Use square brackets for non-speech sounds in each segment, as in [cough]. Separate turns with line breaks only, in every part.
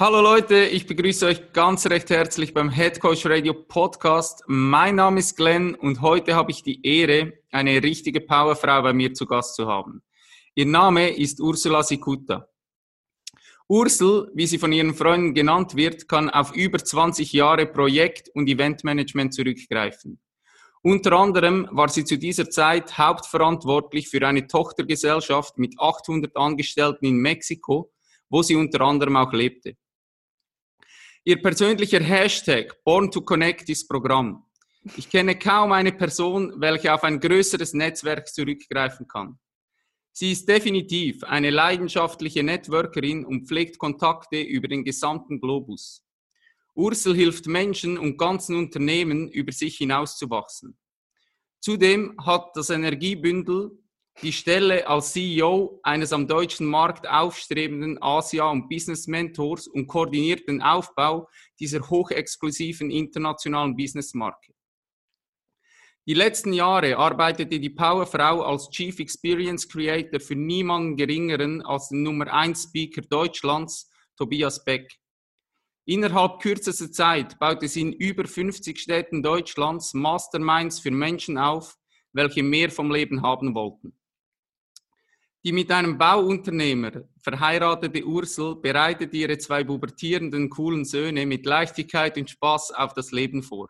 Hallo Leute, ich begrüße euch ganz recht herzlich beim Head Coach Radio Podcast. Mein Name ist Glenn und heute habe ich die Ehre, eine richtige Powerfrau bei mir zu Gast zu haben. Ihr Name ist Ursula Sikuta. Ursel, wie sie von ihren Freunden genannt wird, kann auf über 20 Jahre Projekt- und Eventmanagement zurückgreifen. Unter anderem war sie zu dieser Zeit hauptverantwortlich für eine Tochtergesellschaft mit 800 Angestellten in Mexiko, wo sie unter anderem auch lebte. Ihr persönlicher Hashtag Born to Connect ist Programm. Ich kenne kaum eine Person, welche auf ein größeres Netzwerk zurückgreifen kann. Sie ist definitiv eine leidenschaftliche Networkerin und pflegt Kontakte über den gesamten Globus. Ursel hilft Menschen und ganzen Unternehmen, über sich hinauszuwachsen. Zudem hat das Energiebündel die Stelle als CEO eines am deutschen Markt aufstrebenden Asia- und Business-Mentors und koordiniert den Aufbau dieser hochexklusiven internationalen Businessmarke. Die letzten Jahre arbeitete die Powerfrau als Chief Experience Creator für niemanden geringeren als den Nummer 1 Speaker Deutschlands, Tobias Beck. Innerhalb kürzester Zeit baute sie in über 50 Städten Deutschlands Masterminds für Menschen auf, welche mehr vom Leben haben wollten. Die mit einem Bauunternehmer verheiratete Ursel bereitet ihre zwei pubertierenden coolen Söhne mit Leichtigkeit und Spaß auf das Leben vor.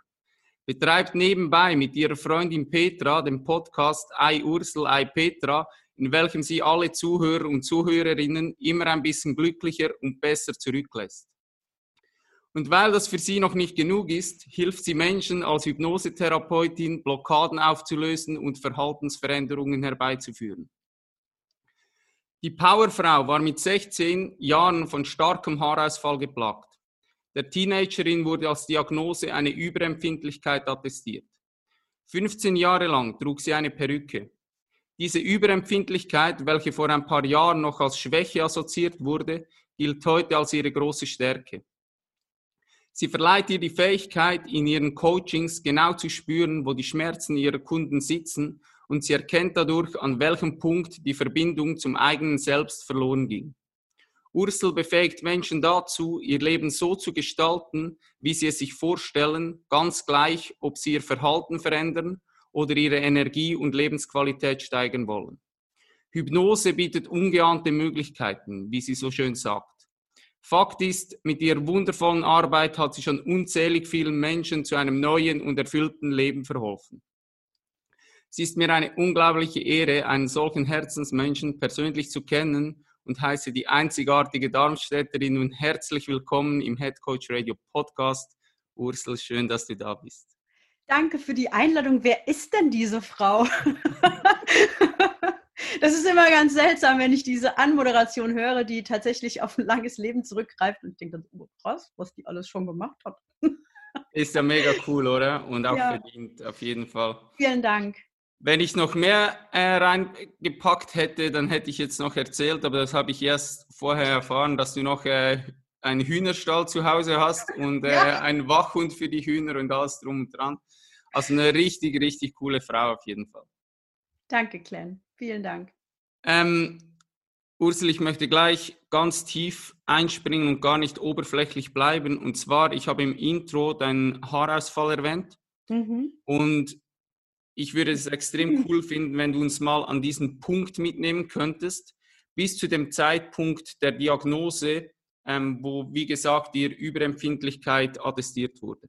Betreibt nebenbei mit ihrer Freundin Petra den Podcast I Ursel, I Petra, in welchem sie alle Zuhörer und Zuhörerinnen immer ein bisschen glücklicher und besser zurücklässt. Und weil das für sie noch nicht genug ist, hilft sie Menschen als Hypnosetherapeutin, Blockaden aufzulösen und Verhaltensveränderungen herbeizuführen. Die Powerfrau war mit 16 Jahren von starkem Haarausfall geplagt. Der Teenagerin wurde als Diagnose eine Überempfindlichkeit attestiert. 15 Jahre lang trug sie eine Perücke. Diese Überempfindlichkeit, welche vor ein paar Jahren noch als Schwäche assoziiert wurde, gilt heute als ihre große Stärke. Sie verleiht ihr die Fähigkeit, in ihren Coachings genau zu spüren, wo die Schmerzen ihrer Kunden sitzen und sie erkennt dadurch, an welchem Punkt die Verbindung zum eigenen Selbst verloren ging. Ursel befähigt Menschen dazu, ihr Leben so zu gestalten, wie sie es sich vorstellen, ganz gleich, ob sie ihr Verhalten verändern oder ihre Energie und Lebensqualität steigern wollen. Hypnose bietet ungeahnte Möglichkeiten, wie sie so schön sagt. Fakt ist, mit ihrer wundervollen Arbeit hat sie schon unzählig vielen Menschen zu einem neuen und erfüllten Leben verholfen. Es ist mir eine unglaubliche Ehre, einen solchen Herzensmenschen persönlich zu kennen und heiße die einzigartige Darmstädterin nun herzlich willkommen im Head Coach Radio Podcast. Ursel, schön, dass du da bist.
Danke für die Einladung. Wer ist denn diese Frau? [laughs] das ist immer ganz seltsam, wenn ich diese Anmoderation höre, die tatsächlich auf ein langes Leben zurückgreift und ich denke dann, oh, krass, was die alles schon gemacht hat.
Ist ja mega cool, oder? Und auch ja. verdient, auf jeden Fall.
Vielen Dank.
Wenn ich noch mehr äh, reingepackt hätte, dann hätte ich jetzt noch erzählt, aber das habe ich erst vorher erfahren, dass du noch äh, einen Hühnerstall zu Hause hast und äh, ja. einen Wachhund für die Hühner und alles drum und dran. Also eine richtig, richtig coole Frau auf jeden Fall.
Danke, Glenn. Vielen Dank.
Ähm, Ursel, ich möchte gleich ganz tief einspringen und gar nicht oberflächlich bleiben. Und zwar, ich habe im Intro deinen Haarausfall erwähnt. Mhm. Und ich würde es extrem hm. cool finden, wenn du uns mal an diesen Punkt mitnehmen könntest, bis zu dem Zeitpunkt der Diagnose, ähm, wo, wie gesagt, dir Überempfindlichkeit attestiert wurde.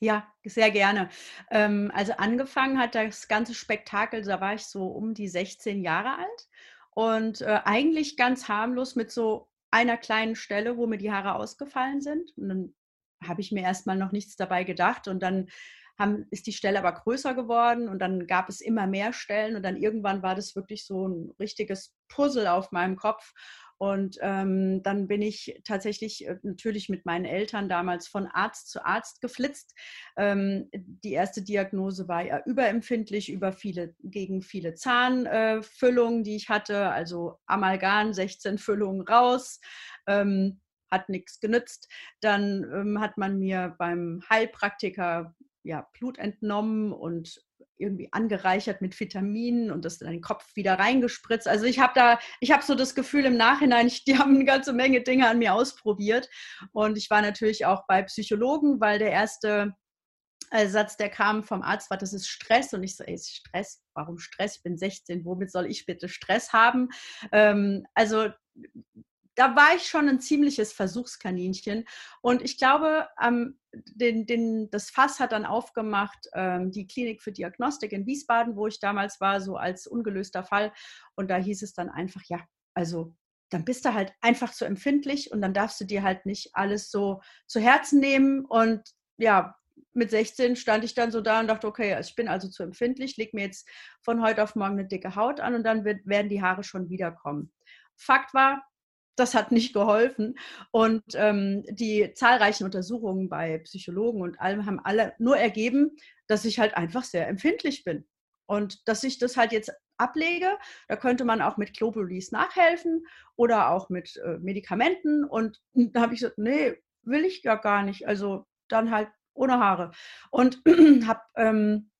Ja, sehr gerne. Ähm, also angefangen hat das ganze Spektakel, da war ich so um die 16 Jahre alt und äh, eigentlich ganz harmlos mit so einer kleinen Stelle, wo mir die Haare ausgefallen sind. Und dann habe ich mir erstmal noch nichts dabei gedacht und dann haben, ist die Stelle aber größer geworden und dann gab es immer mehr Stellen und dann irgendwann war das wirklich so ein richtiges Puzzle auf meinem Kopf. Und ähm, dann bin ich tatsächlich äh, natürlich mit meinen Eltern damals von Arzt zu Arzt geflitzt. Ähm, die erste Diagnose war ja überempfindlich über viele, gegen viele Zahnfüllungen, äh, die ich hatte. Also Amalgam, 16 Füllungen raus. Ähm, hat nichts genützt. Dann ähm, hat man mir beim Heilpraktiker ja, Blut entnommen und irgendwie angereichert mit Vitaminen und das in den Kopf wieder reingespritzt. Also ich habe da, ich habe so das Gefühl im Nachhinein, [laughs] ich, die haben eine ganze Menge Dinge an mir ausprobiert. Und ich war natürlich auch bei Psychologen, weil der erste äh, Satz, der kam vom Arzt, war, das ist Stress. Und ich so, ey, Stress? Warum Stress? Ich bin 16, womit soll ich bitte Stress haben? Ähm, also da war ich schon ein ziemliches Versuchskaninchen. Und ich glaube, ähm, den, den, das Fass hat dann aufgemacht ähm, die Klinik für Diagnostik in Wiesbaden, wo ich damals war, so als ungelöster Fall. Und da hieß es dann einfach, ja, also dann bist du halt einfach zu empfindlich und dann darfst du dir halt nicht alles so zu Herzen nehmen. Und ja, mit 16 stand ich dann so da und dachte, okay, ich bin also zu empfindlich, leg mir jetzt von heute auf morgen eine dicke Haut an und dann wird, werden die Haare schon wiederkommen. Fakt war, das hat nicht geholfen. Und ähm, die zahlreichen Untersuchungen bei Psychologen und allem haben alle nur ergeben, dass ich halt einfach sehr empfindlich bin. Und dass ich das halt jetzt ablege, da könnte man auch mit Globulis nachhelfen oder auch mit äh, Medikamenten. Und da habe ich gesagt, nee, will ich ja gar nicht. Also dann halt ohne Haare. Und [clears throat] habe ähm,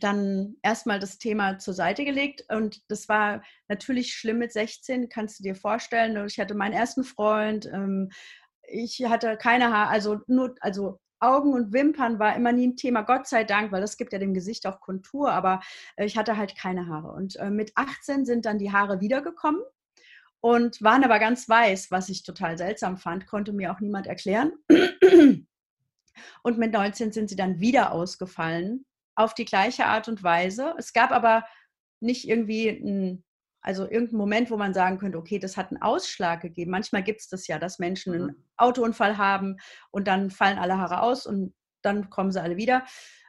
dann erstmal das Thema zur Seite gelegt und das war natürlich schlimm mit 16, kannst du dir vorstellen. Ich hatte meinen ersten Freund, ähm, ich hatte keine Haare, also nur, also Augen und Wimpern war immer nie ein Thema, Gott sei Dank, weil das gibt ja dem Gesicht auch Kontur, aber äh, ich hatte halt keine Haare. Und äh, mit 18 sind dann die Haare wiedergekommen und waren aber ganz weiß, was ich total seltsam fand, konnte mir auch niemand erklären. Und mit 19 sind sie dann wieder ausgefallen auf die gleiche Art und Weise. Es gab aber nicht irgendwie ein, also irgendeinen Moment, wo man sagen könnte, okay, das hat einen Ausschlag gegeben. Manchmal gibt es das ja, dass Menschen einen mhm. Autounfall haben und dann fallen alle Haare aus und dann kommen sie alle wieder.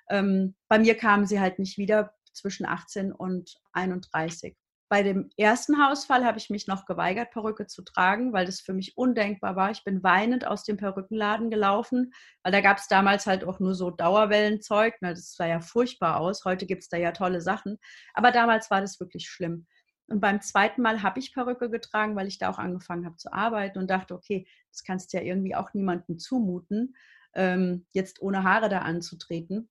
Ähm, bei mir kamen sie halt nicht wieder zwischen 18 und 31. Bei dem ersten Hausfall habe ich mich noch geweigert, Perücke zu tragen, weil das für mich undenkbar war. Ich bin weinend aus dem Perückenladen gelaufen, weil da gab es damals halt auch nur so Dauerwellenzeug. Na, das sah ja furchtbar aus. Heute gibt es da ja tolle Sachen. Aber damals war das wirklich schlimm. Und beim zweiten Mal habe ich Perücke getragen, weil ich da auch angefangen habe zu arbeiten und dachte, okay, das kannst du ja irgendwie auch niemandem zumuten, ähm, jetzt ohne Haare da anzutreten.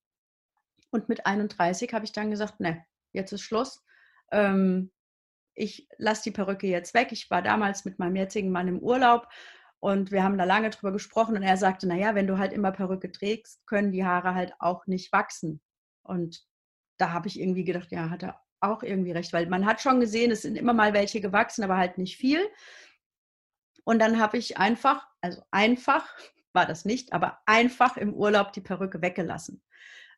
Und mit 31 habe ich dann gesagt, ne, jetzt ist Schluss. Ähm, ich lasse die Perücke jetzt weg. Ich war damals mit meinem jetzigen Mann im Urlaub und wir haben da lange drüber gesprochen und er sagte, naja, wenn du halt immer Perücke trägst, können die Haare halt auch nicht wachsen. Und da habe ich irgendwie gedacht, ja, hat er auch irgendwie recht, weil man hat schon gesehen, es sind immer mal welche gewachsen, aber halt nicht viel. Und dann habe ich einfach, also einfach [laughs] war das nicht, aber einfach im Urlaub die Perücke weggelassen.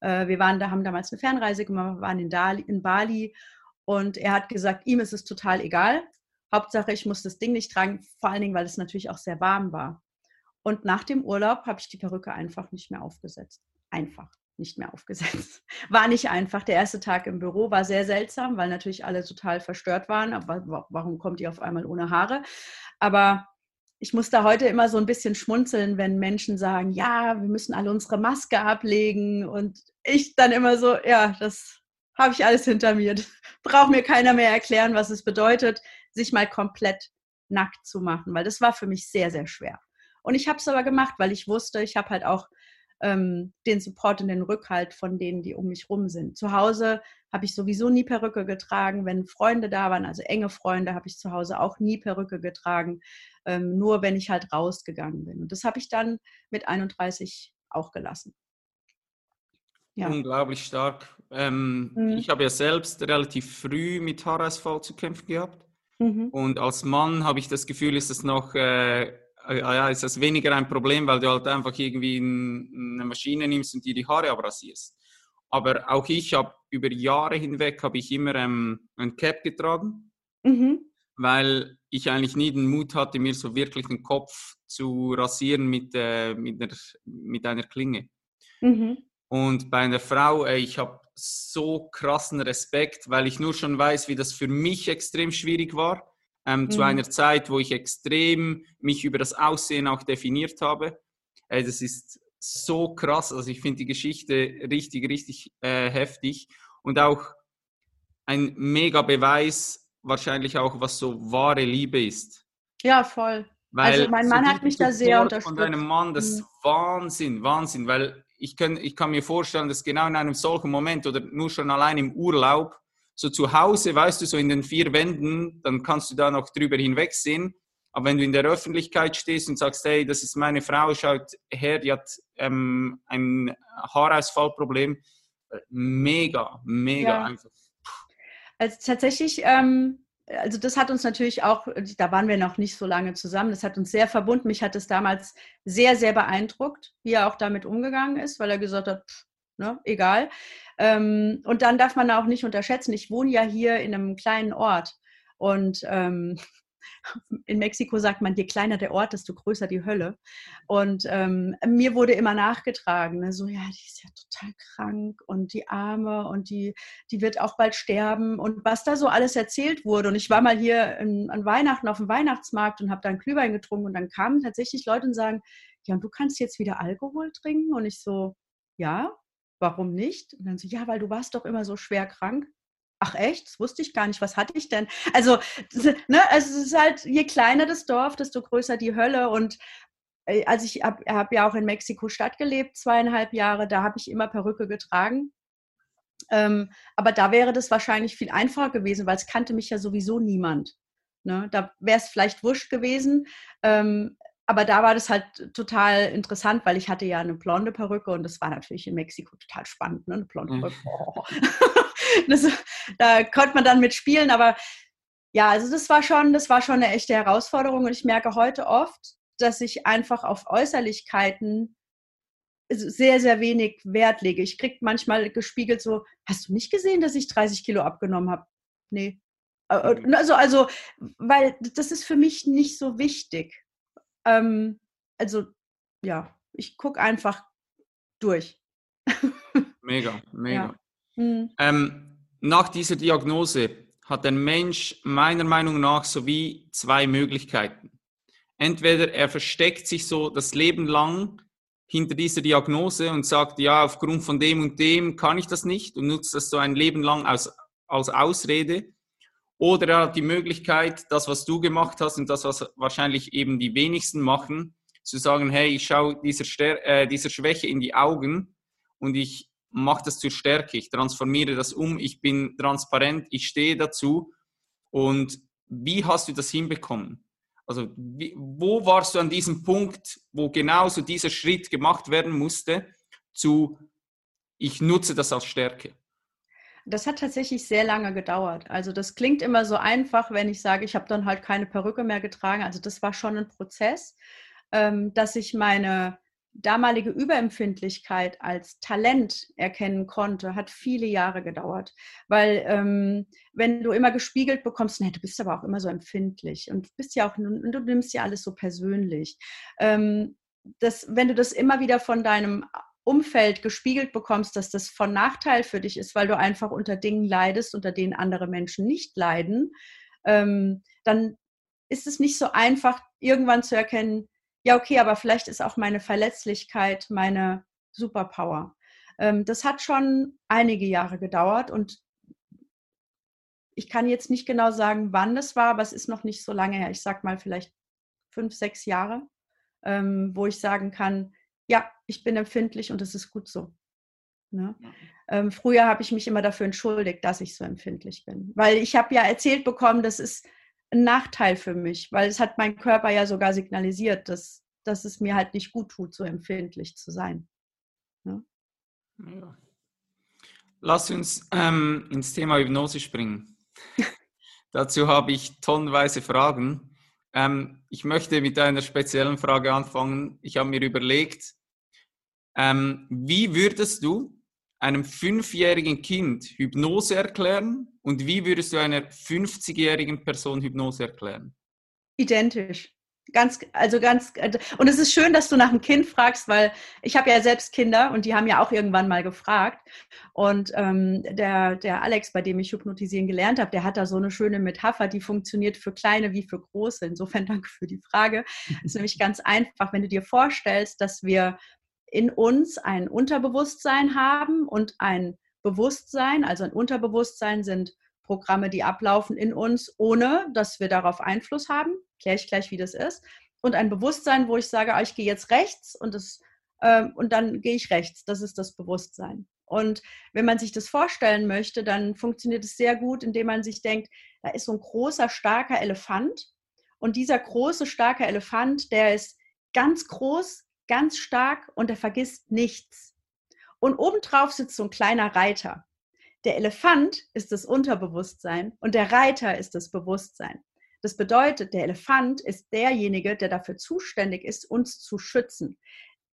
Äh, wir waren da, haben damals eine Fernreise gemacht, waren in, Dali, in Bali und er hat gesagt, ihm ist es total egal. Hauptsache, ich muss das Ding nicht tragen, vor allen Dingen, weil es natürlich auch sehr warm war. Und nach dem Urlaub habe ich die Perücke einfach nicht mehr aufgesetzt. Einfach nicht mehr aufgesetzt. [laughs] War nicht einfach. Der erste Tag im Büro war sehr seltsam, weil natürlich alle total verstört waren. Aber warum kommt ihr auf einmal ohne Haare? Aber ich muss da heute immer so ein bisschen schmunzeln, wenn Menschen sagen, ja, wir müssen alle unsere Maske ablegen. Und ich dann immer so, ja, das habe ich alles hinter mir. Braucht mir keiner mehr erklären, was es bedeutet, sich mal komplett nackt zu machen, weil das war für mich sehr, sehr schwer. Und ich habe es aber gemacht, weil ich wusste, ich habe halt auch ähm, den Support und den Rückhalt von denen, die um mich rum sind. Zu Hause habe ich sowieso nie Perücke getragen. Wenn Freunde da waren, also enge Freunde, habe ich zu Hause auch nie Perücke getragen. Ähm, nur wenn ich halt rausgegangen bin. Und das habe ich dann mit 31 auch gelassen.
Ja. Unglaublich stark. Ähm, mhm. Ich habe ja selbst relativ früh mit Haarausfall zu kämpfen gehabt. Mhm. Und als Mann habe ich das Gefühl, ist es noch, äh, äh, ja, ist das weniger ein Problem, weil du halt einfach irgendwie eine Maschine nimmst und dir die Haare abrasierst. Aber auch ich habe über Jahre hinweg habe ich immer ähm, ein Cap getragen, mhm. weil ich eigentlich nie den Mut hatte, mir so wirklich den Kopf zu rasieren mit, äh, mit, einer, mit einer Klinge. Mhm. Und bei einer Frau, ey, ich habe so krassen Respekt, weil ich nur schon weiß, wie das für mich extrem schwierig war. ähm, mhm. zu einer Zeit, wo ich extrem mich über das Aussehen auch definiert habe. Äh, das ist so krass. Also ich finde die Geschichte richtig, richtig äh, heftig und auch ein mega Beweis wahrscheinlich auch, was so wahre Liebe ist.
Ja, voll. Weil also mein Mann hat mich da sehr unterstützt.
Von deinem Mann, das ist mhm. Wahnsinn, Wahnsinn, weil ich kann, ich kann mir vorstellen, dass genau in einem solchen Moment oder nur schon allein im Urlaub, so zu Hause, weißt du, so in den vier Wänden, dann kannst du da noch drüber hinwegsehen. Aber wenn du in der Öffentlichkeit stehst und sagst, hey, das ist meine Frau, schaut her, die hat ähm, ein Haarausfallproblem, mega, mega ja. einfach.
Also tatsächlich, ähm, also das hat uns natürlich auch, da waren wir noch nicht so lange zusammen, das hat uns sehr verbunden. Mich hat es damals sehr, sehr beeindruckt, wie er auch damit umgegangen ist, weil er gesagt hat, pff, ne, egal. Ähm, und dann darf man auch nicht unterschätzen, ich wohne ja hier in einem kleinen Ort und ähm, in Mexiko sagt man, je kleiner der Ort, desto größer die Hölle. Und ähm, mir wurde immer nachgetragen, ne, so, ja, die ist ja total krank und die Arme und die, die wird auch bald sterben und was da so alles erzählt wurde. Und ich war mal hier in, an Weihnachten auf dem Weihnachtsmarkt und habe da einen Glühwein getrunken und dann kamen tatsächlich Leute und sagen, ja, und du kannst jetzt wieder Alkohol trinken? Und ich so, ja, warum nicht? Und dann so, ja, weil du warst doch immer so schwer krank. Ach echt? Das wusste ich gar nicht. Was hatte ich denn? Also, ne, also es ist halt, je kleiner das Dorf, desto größer die Hölle. Und also ich habe hab ja auch in Mexiko-Stadt gelebt, zweieinhalb Jahre, da habe ich immer Perücke getragen. Ähm, aber da wäre das wahrscheinlich viel einfacher gewesen, weil es kannte mich ja sowieso niemand. Ne? Da wäre es vielleicht wurscht gewesen. Ähm, aber da war das halt total interessant, weil ich hatte ja eine blonde Perücke und das war natürlich in Mexiko total spannend, ne? eine blonde mhm. Perücke. Oh. [laughs] [laughs] das, da konnte man dann mitspielen, aber ja, also das war schon, das war schon eine echte Herausforderung und ich merke heute oft, dass ich einfach auf Äußerlichkeiten sehr, sehr wenig Wert lege. Ich kriege manchmal gespiegelt so, hast du nicht gesehen, dass ich 30 Kilo abgenommen habe? Nee. Mhm. Also, also, weil das ist für mich nicht so wichtig. Ähm, also, ja, ich gucke einfach durch.
Mega, [laughs] mega. Ja. Mhm. Ähm, nach dieser Diagnose hat der Mensch meiner Meinung nach sowie zwei Möglichkeiten. Entweder er versteckt sich so das Leben lang hinter dieser Diagnose und sagt, ja, aufgrund von dem und dem kann ich das nicht und nutzt das so ein Leben lang als, als Ausrede. Oder er hat die Möglichkeit, das, was du gemacht hast und das, was wahrscheinlich eben die wenigsten machen, zu sagen, hey, ich schaue dieser, äh, dieser Schwäche in die Augen und ich mache das zur Stärke, ich transformiere das um, ich bin transparent, ich stehe dazu. Und wie hast du das hinbekommen? Also wie, wo warst du an diesem Punkt, wo genauso dieser Schritt gemacht werden musste, zu ich nutze das als Stärke?
Das hat tatsächlich sehr lange gedauert. Also das klingt immer so einfach, wenn ich sage, ich habe dann halt keine Perücke mehr getragen. Also das war schon ein Prozess, ähm, dass ich meine damalige Überempfindlichkeit als Talent erkennen konnte, hat viele Jahre gedauert. Weil ähm, wenn du immer gespiegelt bekommst, nee, du bist aber auch immer so empfindlich und bist ja auch, du nimmst ja alles so persönlich. Ähm, das, wenn du das immer wieder von deinem Umfeld gespiegelt bekommst, dass das von Nachteil für dich ist, weil du einfach unter Dingen leidest, unter denen andere Menschen nicht leiden, ähm, dann ist es nicht so einfach, irgendwann zu erkennen, ja, okay, aber vielleicht ist auch meine Verletzlichkeit meine Superpower. Ähm, das hat schon einige Jahre gedauert und ich kann jetzt nicht genau sagen, wann das war, aber es ist noch nicht so lange her. Ich sag mal vielleicht fünf, sechs Jahre, ähm, wo ich sagen kann, ja, ich bin empfindlich und es ist gut so. Ne? Ähm, früher habe ich mich immer dafür entschuldigt, dass ich so empfindlich bin, weil ich habe ja erzählt bekommen, das ist ein Nachteil für mich, weil es hat mein Körper ja sogar signalisiert, dass, dass es mir halt nicht gut tut, so empfindlich zu sein. Ja.
Ja. Lass uns ähm, ins Thema Hypnose springen. [laughs] Dazu habe ich tonnenweise Fragen. Ähm, ich möchte mit einer speziellen Frage anfangen. Ich habe mir überlegt, ähm, wie würdest du einem fünfjährigen Kind Hypnose erklären und wie würdest du einer 50-jährigen Person Hypnose erklären?
Identisch. Ganz, also ganz, und es ist schön, dass du nach einem Kind fragst, weil ich habe ja selbst Kinder und die haben ja auch irgendwann mal gefragt. Und ähm, der, der Alex, bei dem ich hypnotisieren gelernt habe, der hat da so eine schöne Metapher, die funktioniert für kleine wie für große. Insofern [laughs] danke für die Frage. Es ist [laughs] nämlich ganz einfach, wenn du dir vorstellst, dass wir in uns ein Unterbewusstsein haben und ein Bewusstsein, also ein Unterbewusstsein sind Programme, die ablaufen in uns, ohne dass wir darauf Einfluss haben. Kläre ich gleich, wie das ist. Und ein Bewusstsein, wo ich sage, ah, ich gehe jetzt rechts und, das, äh, und dann gehe ich rechts. Das ist das Bewusstsein. Und wenn man sich das vorstellen möchte, dann funktioniert es sehr gut, indem man sich denkt, da ist so ein großer, starker Elefant. Und dieser große, starke Elefant, der ist ganz groß, ganz stark und er vergisst nichts. Und obendrauf sitzt so ein kleiner Reiter. Der Elefant ist das Unterbewusstsein und der Reiter ist das Bewusstsein. Das bedeutet, der Elefant ist derjenige, der dafür zuständig ist, uns zu schützen.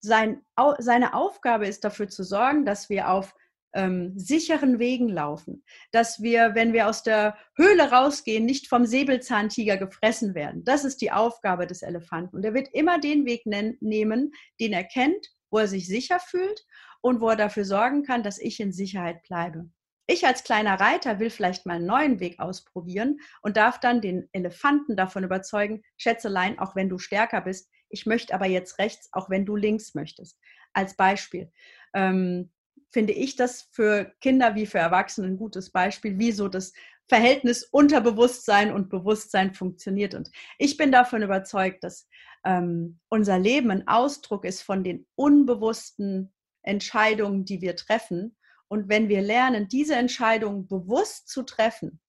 Sein, seine Aufgabe ist dafür zu sorgen, dass wir auf ähm, sicheren Wegen laufen, dass wir, wenn wir aus der Höhle rausgehen, nicht vom Säbelzahntiger gefressen werden. Das ist die Aufgabe des Elefanten. Und er wird immer den Weg nehmen, den er kennt, wo er sich sicher fühlt und wo er dafür sorgen kann, dass ich in Sicherheit bleibe. Ich als kleiner Reiter will vielleicht mal einen neuen Weg ausprobieren und darf dann den Elefanten davon überzeugen, Schätzelein, auch wenn du stärker bist, ich möchte aber jetzt rechts, auch wenn du links möchtest. Als Beispiel. Ähm, finde ich das für Kinder wie für Erwachsene ein gutes Beispiel, wie so das Verhältnis Unterbewusstsein und Bewusstsein funktioniert. Und ich bin davon überzeugt, dass ähm, unser Leben ein Ausdruck ist von den unbewussten Entscheidungen, die wir treffen und wenn wir lernen, diese Entscheidung bewusst zu treffen,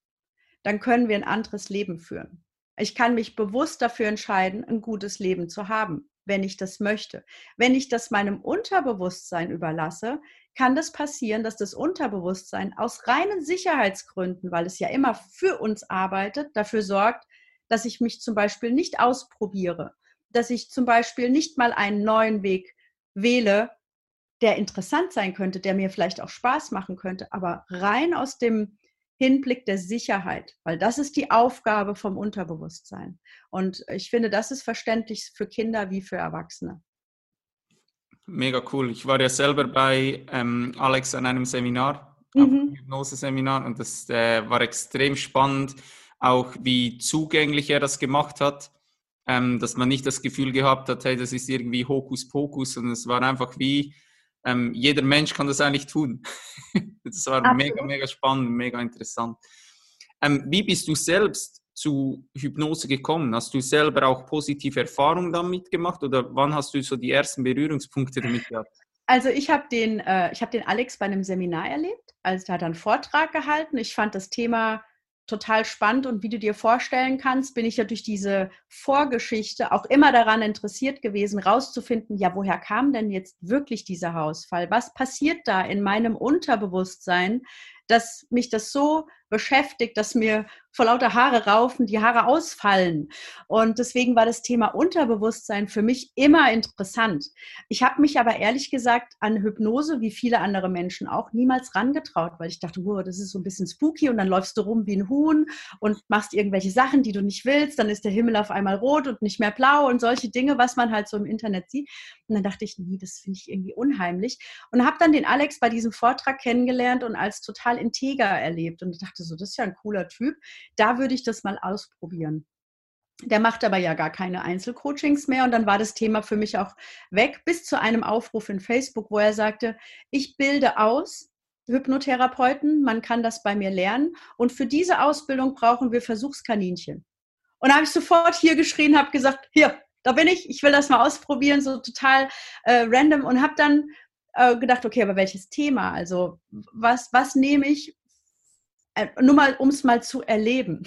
dann können wir ein anderes Leben führen. Ich kann mich bewusst dafür entscheiden, ein gutes Leben zu haben, wenn ich das möchte. Wenn ich das meinem Unterbewusstsein überlasse, kann das passieren, dass das Unterbewusstsein aus reinen Sicherheitsgründen, weil es ja immer für uns arbeitet, dafür sorgt, dass ich mich zum Beispiel nicht ausprobiere, dass ich zum Beispiel nicht mal einen neuen Weg wähle, der interessant sein könnte, der mir vielleicht auch Spaß machen könnte, aber rein aus dem Hinblick der Sicherheit, weil das ist die Aufgabe vom Unterbewusstsein. Und ich finde, das ist verständlich für Kinder wie für Erwachsene.
Mega cool. Ich war ja selber bei ähm, Alex an einem Seminar, mhm. einem Hypnose-Seminar, und das äh, war extrem spannend, auch wie zugänglich er das gemacht hat. Ähm, dass man nicht das Gefühl gehabt hat, hey, das ist irgendwie Hokuspokus, sondern es war einfach wie, ähm, jeder Mensch kann das eigentlich tun. [laughs] das war Absolut. mega, mega spannend, mega interessant. Ähm, wie bist du selbst zu Hypnose gekommen? Hast du selber auch positive Erfahrungen damit gemacht oder wann hast du so die ersten Berührungspunkte damit gehabt?
Also ich habe den, äh, hab den Alex bei einem Seminar erlebt. Also er hat einen Vortrag gehalten. Ich fand das Thema total spannend und wie du dir vorstellen kannst, bin ich ja durch diese Vorgeschichte auch immer daran interessiert gewesen, rauszufinden, ja, woher kam denn jetzt wirklich dieser Hausfall? Was passiert da in meinem Unterbewusstsein, dass mich das so beschäftigt, dass mir vor lauter Haare raufen, die Haare ausfallen. Und deswegen war das Thema Unterbewusstsein für mich immer interessant. Ich habe mich aber ehrlich gesagt an Hypnose, wie viele andere Menschen auch, niemals rangetraut, weil ich dachte, das ist so ein bisschen spooky und dann läufst du rum wie ein Huhn und machst irgendwelche Sachen, die du nicht willst. Dann ist der Himmel auf einmal rot und nicht mehr blau und solche Dinge, was man halt so im Internet sieht. Und dann dachte ich, nee, das finde ich irgendwie unheimlich. Und habe dann den Alex bei diesem Vortrag kennengelernt und als total integer erlebt und dachte so, das ist ja ein cooler Typ da würde ich das mal ausprobieren. Der macht aber ja gar keine Einzelcoachings mehr und dann war das Thema für mich auch weg bis zu einem Aufruf in Facebook, wo er sagte, ich bilde aus Hypnotherapeuten, man kann das bei mir lernen und für diese Ausbildung brauchen wir Versuchskaninchen. Und da habe ich sofort hier geschrien, habe gesagt, hier, da bin ich, ich will das mal ausprobieren, so total äh, random und habe dann äh, gedacht, okay, aber welches Thema? Also was, was nehme ich nur mal, um es mal zu erleben.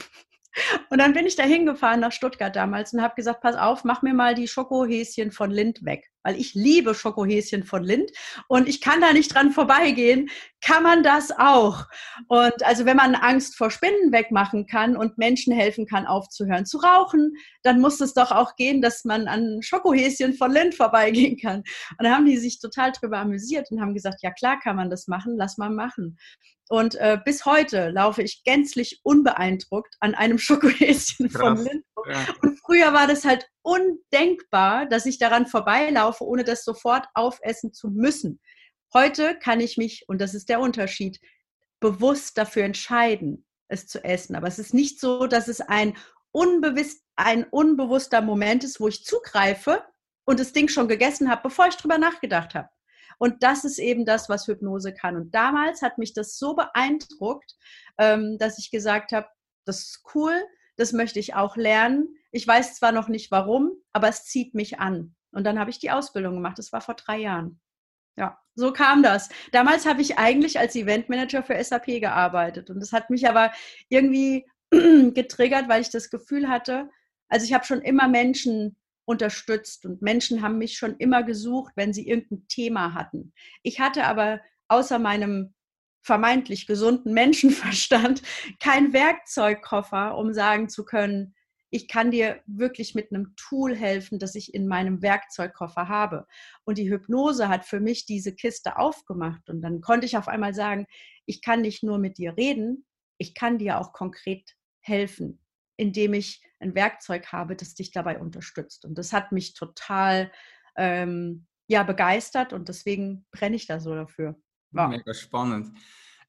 [laughs] Und dann bin ich da hingefahren nach Stuttgart damals und habe gesagt, pass auf, mach mir mal die Schokohäschen von Lind weg weil ich liebe Schokohäschen von Lind und ich kann da nicht dran vorbeigehen, kann man das auch. Und also wenn man Angst vor Spinnen wegmachen kann und Menschen helfen kann, aufzuhören zu rauchen, dann muss es doch auch gehen, dass man an Schokohäschen von Lind vorbeigehen kann. Und da haben die sich total drüber amüsiert und haben gesagt, ja klar kann man das machen, lass mal machen. Und äh, bis heute laufe ich gänzlich unbeeindruckt an einem Schokohäschen Krass. von Lind Ja. Und früher war das halt undenkbar, dass ich daran vorbeilaufe, ohne das sofort aufessen zu müssen. Heute kann ich mich, und das ist der Unterschied, bewusst dafür entscheiden, es zu essen. Aber es ist nicht so, dass es ein, unbewusst, ein unbewusster Moment ist, wo ich zugreife und das Ding schon gegessen habe, bevor ich drüber nachgedacht habe. Und das ist eben das, was Hypnose kann. Und damals hat mich das so beeindruckt, ähm, dass ich gesagt habe, das ist cool, das möchte ich auch lernen. Ich weiß zwar noch nicht warum, aber es zieht mich an. Und dann habe ich die Ausbildung gemacht. Das war vor drei Jahren. Ja, so kam das. Damals habe ich eigentlich als Eventmanager für SAP gearbeitet. Und das hat mich aber irgendwie [clears throat] getriggert, weil ich das Gefühl hatte, also ich habe schon immer Menschen unterstützt und Menschen haben mich schon immer gesucht, wenn sie irgendein Thema hatten. Ich hatte aber außer meinem vermeintlich gesunden [laughs] Menschenverstand kein Werkzeugkoffer, um sagen zu können, ich kann dir wirklich mit einem Tool helfen, das ich in meinem Werkzeugkoffer habe. Und die Hypnose hat für mich diese Kiste aufgemacht. Und dann konnte ich auf einmal sagen, ich kann nicht nur mit dir reden, ich kann dir auch konkret helfen, indem ich ein Werkzeug habe, das dich dabei unterstützt. Und das hat mich total ähm, ja, begeistert und deswegen brenne ich da so dafür.
Wow. Mega spannend.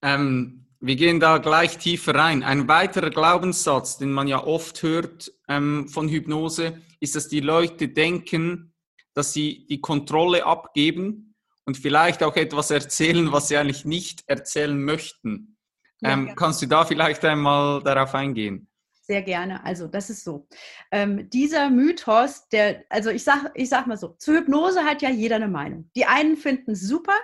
Ähm, wir gehen da gleich tiefer rein. Ein weiterer Glaubenssatz, den man ja oft hört ähm, von Hypnose, ist, dass die Leute denken, dass sie die Kontrolle abgeben und vielleicht auch etwas erzählen, was sie eigentlich nicht erzählen möchten. Ähm, ja, kannst du da vielleicht einmal darauf eingehen?
Sehr gerne. Also das ist so. Ähm, dieser Mythos, der, also ich sag, ich sag mal so, zur Hypnose hat ja jeder eine Meinung. Die einen finden es super,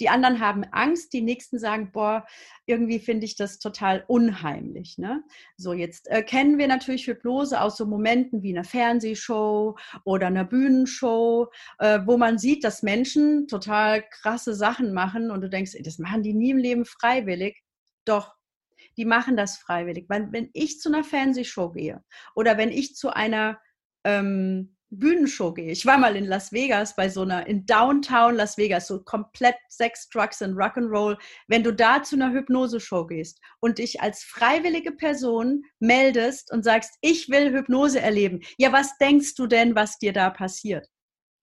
die anderen haben Angst, die nächsten sagen, boah, irgendwie finde ich das total unheimlich. Ne? So, jetzt äh, kennen wir natürlich Hypnose aus so Momenten wie einer Fernsehshow oder einer Bühnenshow, äh, wo man sieht, dass Menschen total krasse Sachen machen und du denkst, ey, das machen die nie im Leben freiwillig. Doch, die machen das freiwillig. Wenn, wenn ich zu einer Fernsehshow gehe oder wenn ich zu einer ähm, Bühnenshow gehe. Ich war mal in Las Vegas bei so einer, in Downtown Las Vegas, so komplett Sex, Drugs und Rock'n'Roll. Wenn du da zu einer Hypnose-Show gehst und dich als freiwillige Person meldest und sagst, ich will Hypnose erleben, ja, was denkst du denn, was dir da passiert?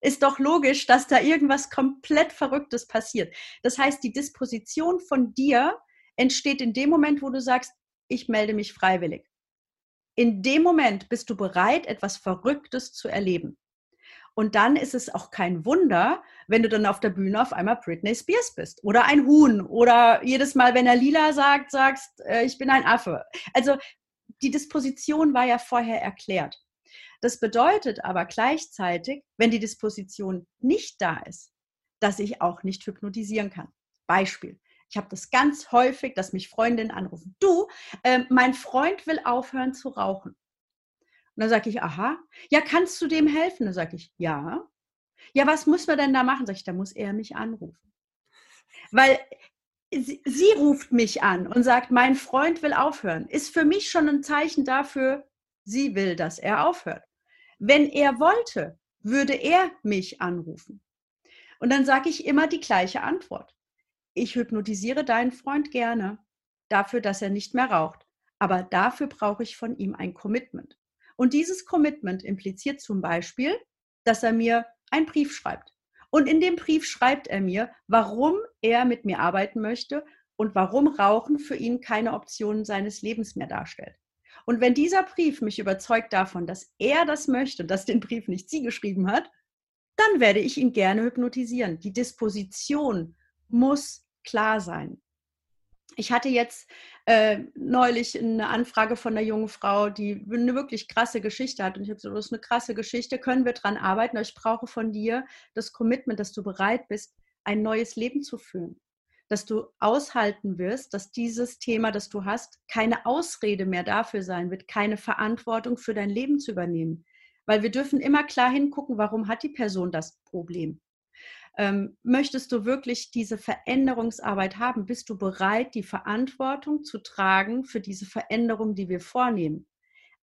Ist doch logisch, dass da irgendwas komplett Verrücktes passiert. Das heißt, die Disposition von dir entsteht in dem Moment, wo du sagst, ich melde mich freiwillig in dem Moment bist du bereit, etwas Verrücktes zu erleben. Und dann ist es auch kein Wunder, wenn du dann auf der Bühne auf einmal Britney Spears bist oder ein Huhn oder jedes Mal, wenn er lila sagt, sagst, äh, ich bin ein Affe. Also die Disposition war ja vorher erklärt. Das bedeutet aber gleichzeitig, wenn die Disposition nicht da ist, dass ich auch nicht hypnotisieren kann. Beispiel. Ich habe das ganz häufig, dass mich Freundinnen anrufen. Du, äh, mein Freund will aufhören zu rauchen. Und dann sage ich, aha, ja, kannst du dem helfen? Dann sage ich, ja. Ja, was muss man denn da machen? Sag ich, da muss er mich anrufen. Weil sie, sie ruft mich an und sagt, mein Freund will aufhören. Ist für mich schon ein Zeichen dafür, sie will, dass er aufhört. Wenn er wollte, würde er mich anrufen. Und dann sage ich immer die gleiche Antwort ich hypnotisiere deinen Freund gerne dafür, dass er nicht mehr raucht. Aber dafür brauche ich von ihm ein Commitment. Und dieses Commitment impliziert zum Beispiel, dass er mir einen Brief schreibt. Und in dem Brief schreibt er mir, warum er mit mir arbeiten möchte und warum Rauchen für ihn keine Option seines Lebens mehr darstellt. Und wenn dieser Brief mich überzeugt davon, dass er das möchte, dass den Brief nicht sie geschrieben hat, dann werde ich ihn gerne hypnotisieren. Die Disposition muss klar sein. Ich hatte jetzt äh, neulich eine Anfrage von einer jungen Frau, die eine wirklich krasse Geschichte hat. Und ich habe so, das ist eine krasse Geschichte, können wir dran arbeiten. Aber ich brauche von dir das Commitment, dass du bereit bist, ein neues Leben zu führen. Dass du aushalten wirst, dass dieses Thema, das du hast, keine Ausrede mehr dafür sein wird, keine Verantwortung für dein Leben zu übernehmen. Weil wir dürfen immer klar hingucken, warum hat die Person das Problem? Ähm, möchtest du wirklich diese Veränderungsarbeit haben? Bist du bereit, die Verantwortung zu tragen für diese Veränderung, die wir vornehmen?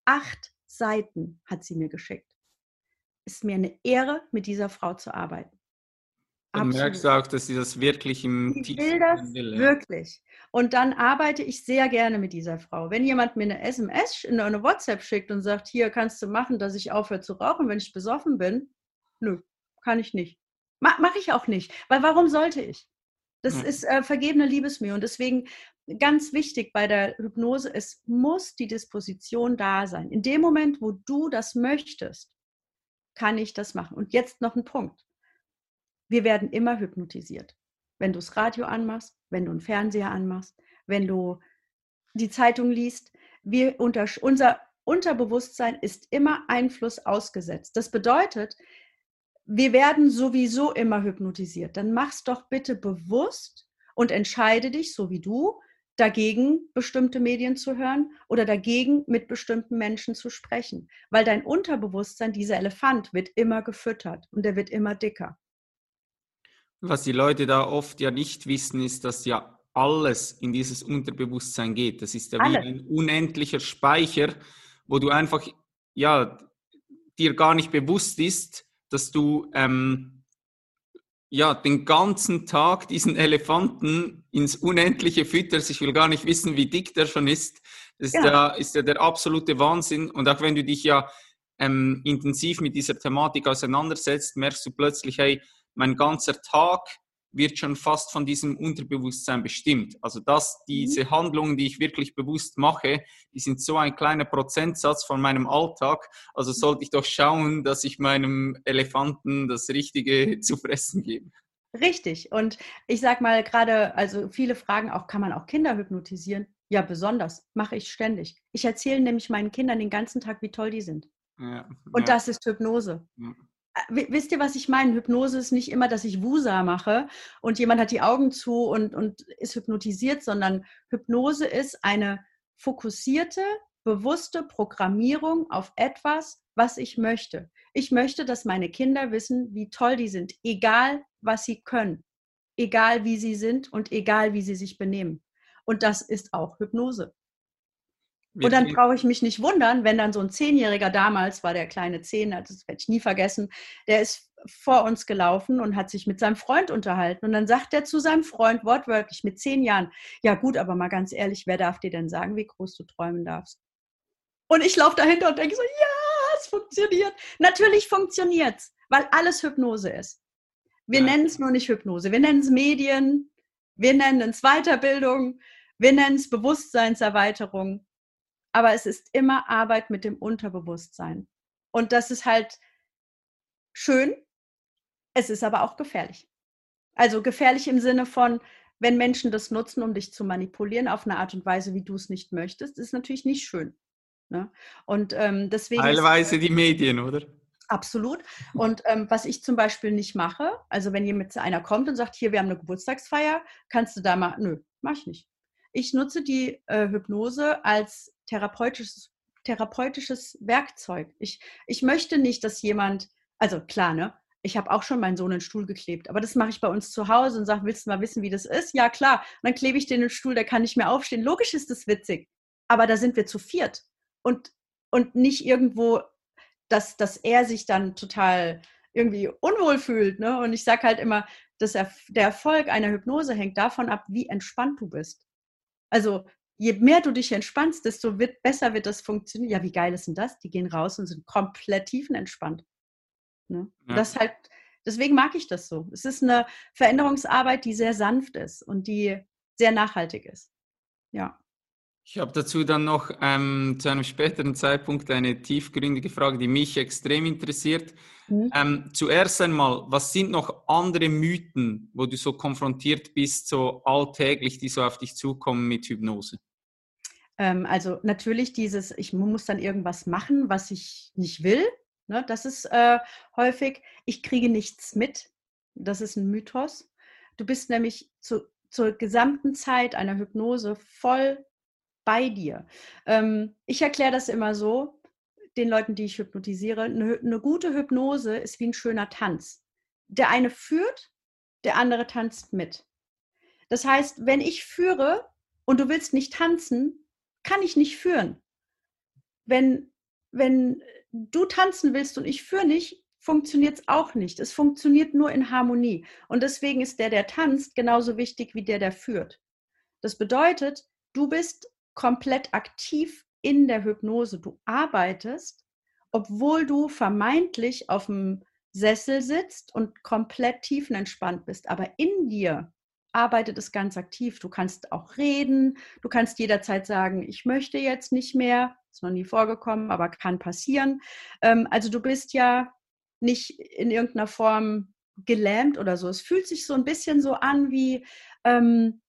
Acht Seiten hat sie mir geschickt. Ist mir eine Ehre, mit dieser Frau zu arbeiten.
Dann Absolut. merkst du auch, dass sie das wirklich im
ich will das will, ja. wirklich. Und dann arbeite ich sehr gerne mit dieser Frau. Wenn jemand mir eine SMS, eine WhatsApp schickt und sagt, hier kannst du machen, dass ich aufhöre zu rauchen, wenn ich besoffen bin, nö, kann ich nicht. Mache ich auch nicht. Weil warum sollte ich? Das ja. ist äh, vergebene Liebesmühe. Und deswegen ganz wichtig bei der Hypnose, es muss die Disposition da sein. In dem Moment, wo du das möchtest, kann ich das machen. Und jetzt noch ein Punkt. Wir werden immer hypnotisiert. Wenn du das Radio anmachst, wenn du einen Fernseher anmachst, wenn du die Zeitung liest. Wir unter, unser Unterbewusstsein ist immer Einfluss ausgesetzt. Das bedeutet, wir werden sowieso immer hypnotisiert. Dann mach's doch bitte bewusst und entscheide dich, so wie du, dagegen bestimmte Medien zu hören oder dagegen mit bestimmten Menschen zu sprechen. Weil dein Unterbewusstsein, dieser Elefant, wird immer gefüttert und der wird immer dicker.
Was die Leute da oft ja nicht wissen, ist, dass ja alles in dieses Unterbewusstsein geht. Das ist ja wie ein unendlicher Speicher, wo du einfach, ja, dir gar nicht bewusst ist, dass du ähm, ja, den ganzen Tag diesen Elefanten ins Unendliche fütterst. Ich will gar nicht wissen, wie dick der schon ist. Das ist, ja. Der, ist ja der absolute Wahnsinn. Und auch wenn du dich ja ähm, intensiv mit dieser Thematik auseinandersetzt, merkst du plötzlich, hey, mein ganzer Tag wird schon fast von diesem Unterbewusstsein bestimmt. Also dass mhm. diese Handlungen, die ich wirklich bewusst mache, die sind so ein kleiner Prozentsatz von meinem Alltag. Also mhm. sollte ich doch schauen, dass ich meinem Elefanten das Richtige [laughs] zu fressen gebe.
Richtig. Und ich sage mal gerade, also viele fragen auch, kann man auch Kinder hypnotisieren? Ja, besonders. Mache ich ständig. Ich erzähle nämlich meinen Kindern den ganzen Tag, wie toll die sind. Ja, und ja. das ist Hypnose. Ja wisst ihr, was ich meine? Hypnose ist nicht immer, dass ich Wusa mache und jemand hat die Augen zu und, und ist hypnotisiert, sondern Hypnose ist eine fokussierte, bewusste Programmierung auf etwas, was ich möchte. Ich möchte, dass meine Kinder wissen, wie toll die sind, egal was sie können, egal wie sie sind und egal wie sie sich benehmen. Und das ist auch Hypnose. Und dann brauche ich mich nicht wundern, wenn dann so ein Zehnjähriger damals, war der kleine Zehn, das werde ich nie vergessen, der ist vor uns gelaufen und hat sich mit seinem Freund unterhalten. Und dann sagt er zu seinem Freund wortwörtlich mit zehn Jahren, ja gut, aber mal ganz ehrlich, wer darf dir denn sagen, wie groß du träumen darfst? Und ich laufe dahinter und denke so, ja, es funktioniert. Natürlich funktioniert es, weil alles Hypnose ist. Wir ja. nennen es nur nicht Hypnose. Wir nennen es Medien, wir nennen es Weiterbildung, wir nennen es Bewusstseinserweiterung aber es ist immer Arbeit mit dem Unterbewusstsein. Und das ist halt schön, es ist aber auch gefährlich. Also gefährlich im Sinne von, wenn Menschen das nutzen, um dich zu manipulieren auf eine Art und Weise, wie du es nicht möchtest, ist natürlich nicht schön. Ne? Und ähm, deswegen.
Teilweise die Medien, oder?
Absolut. Und ähm, was ich zum Beispiel nicht mache, also wenn jemand einer kommt und sagt, hier, wir haben eine Geburtstagsfeier, kannst du da mal, nö, mach ich nicht. Ich nutze die äh, Hypnose als therapeutisches, therapeutisches Werkzeug. Ich, ich möchte nicht, dass jemand, also klar, ne? Ich habe auch schon meinen Sohn in den Stuhl geklebt, aber das mache ich bei uns zu Hause und sage, willst du mal wissen, wie das ist? Ja, klar. Und dann klebe ich den in den Stuhl, der kann nicht mehr aufstehen. Logisch ist das witzig, aber da sind wir zu viert und, und nicht irgendwo, dass, dass er sich dann total irgendwie unwohl fühlt. Ne? Und ich sage halt immer, dass der Erfolg einer Hypnose hängt davon ab, wie entspannt du bist. Also je mehr du dich entspannst, desto wird, besser wird das funktionieren. Ja, wie geil ist denn das? Die gehen raus und sind komplett tiefenentspannt. Ne? Ja. Das halt, deswegen mag ich das so. Es ist eine Veränderungsarbeit, die sehr sanft ist und die sehr nachhaltig ist. Ja.
Ich habe dazu dann noch ähm, zu einem späteren Zeitpunkt eine tiefgründige Frage, die mich extrem interessiert. Mhm. Ähm, zuerst einmal, was sind noch andere Mythen, wo du so konfrontiert bist, so alltäglich, die so auf dich zukommen mit Hypnose?
Ähm, also natürlich dieses, ich muss dann irgendwas machen, was ich nicht will. Ne? Das ist äh, häufig, ich kriege nichts mit. Das ist ein Mythos. Du bist nämlich zu, zur gesamten Zeit einer Hypnose voll bei dir. Ähm, ich erkläre das immer so, den Leuten, die ich hypnotisiere, eine, eine gute Hypnose ist wie ein schöner Tanz. Der eine führt, der andere tanzt mit. Das heißt, wenn ich führe und du willst nicht tanzen, kann ich nicht führen. Wenn, wenn du tanzen willst und ich führe nicht, funktioniert es auch nicht. Es funktioniert nur in Harmonie. Und deswegen ist der, der tanzt, genauso wichtig wie der, der führt. Das bedeutet, du bist komplett aktiv in der Hypnose. Du arbeitest, obwohl du vermeintlich auf dem Sessel sitzt und komplett tiefenentspannt bist. Aber in dir arbeitet es ganz aktiv. Du kannst auch reden, du kannst jederzeit sagen, ich möchte jetzt nicht mehr. Ist noch nie vorgekommen, aber kann passieren. Ähm, also du bist ja nicht in irgendeiner Form gelähmt oder so. Es fühlt sich so ein bisschen so an wie, ähm,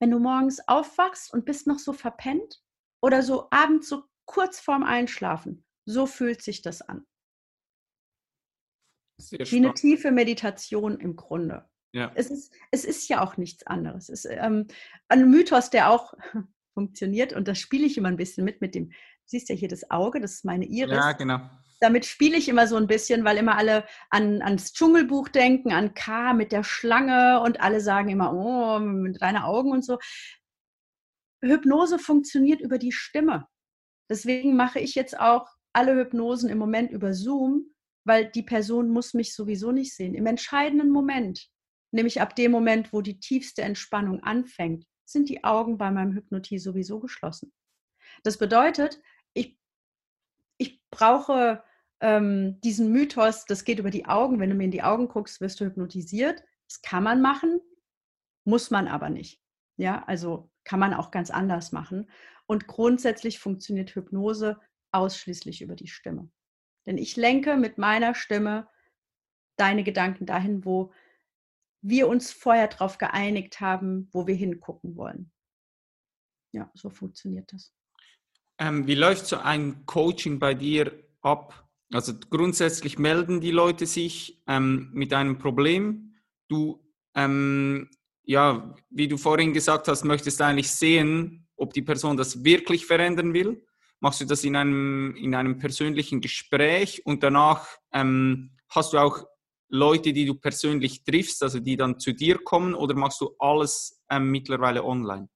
wenn du morgens aufwachst und bist noch so verpennt oder so abends so kurz vorm Einschlafen. So fühlt sich das an. Sehr wie eine tiefe Meditation im Grunde. Ja. Es, ist, es ist ja auch nichts anderes. Es ist ähm, ein Mythos, der auch [laughs] funktioniert und das spiele ich immer ein bisschen mit, mit dem, du siehst ja hier das Auge, das ist meine Iris.
Ja, genau
damit spiele ich immer so ein bisschen, weil immer alle an, ans Dschungelbuch denken, an K mit der Schlange und alle sagen immer, oh, mit deinen Augen und so. Hypnose funktioniert über die Stimme. Deswegen mache ich jetzt auch alle Hypnosen im Moment über Zoom, weil die Person muss mich sowieso nicht sehen. Im entscheidenden Moment, nämlich ab dem Moment, wo die tiefste Entspannung anfängt, sind die Augen bei meinem Hypnotie sowieso geschlossen. Das bedeutet, brauche ähm, diesen Mythos, das geht über die Augen, wenn du mir in die Augen guckst, wirst du hypnotisiert. Das kann man machen, muss man aber nicht. Ja, also kann man auch ganz anders machen. Und grundsätzlich funktioniert Hypnose ausschließlich über die Stimme. Denn ich lenke mit meiner Stimme deine Gedanken dahin, wo wir uns vorher darauf geeinigt haben, wo wir hingucken wollen. Ja, so funktioniert das.
Ähm, wie läuft so ein Coaching bei dir ab? Also grundsätzlich melden die Leute sich ähm, mit einem Problem. Du, ähm, ja, wie du vorhin gesagt hast, möchtest eigentlich sehen, ob die Person das wirklich verändern will. Machst du das in einem, in einem persönlichen Gespräch und danach ähm, hast du auch Leute, die du persönlich triffst, also die dann zu dir kommen oder machst du alles ähm, mittlerweile online?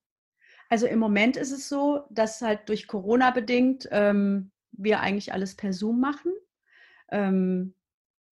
Also im Moment ist es so, dass halt durch Corona bedingt ähm, wir eigentlich alles per Zoom machen. Ähm,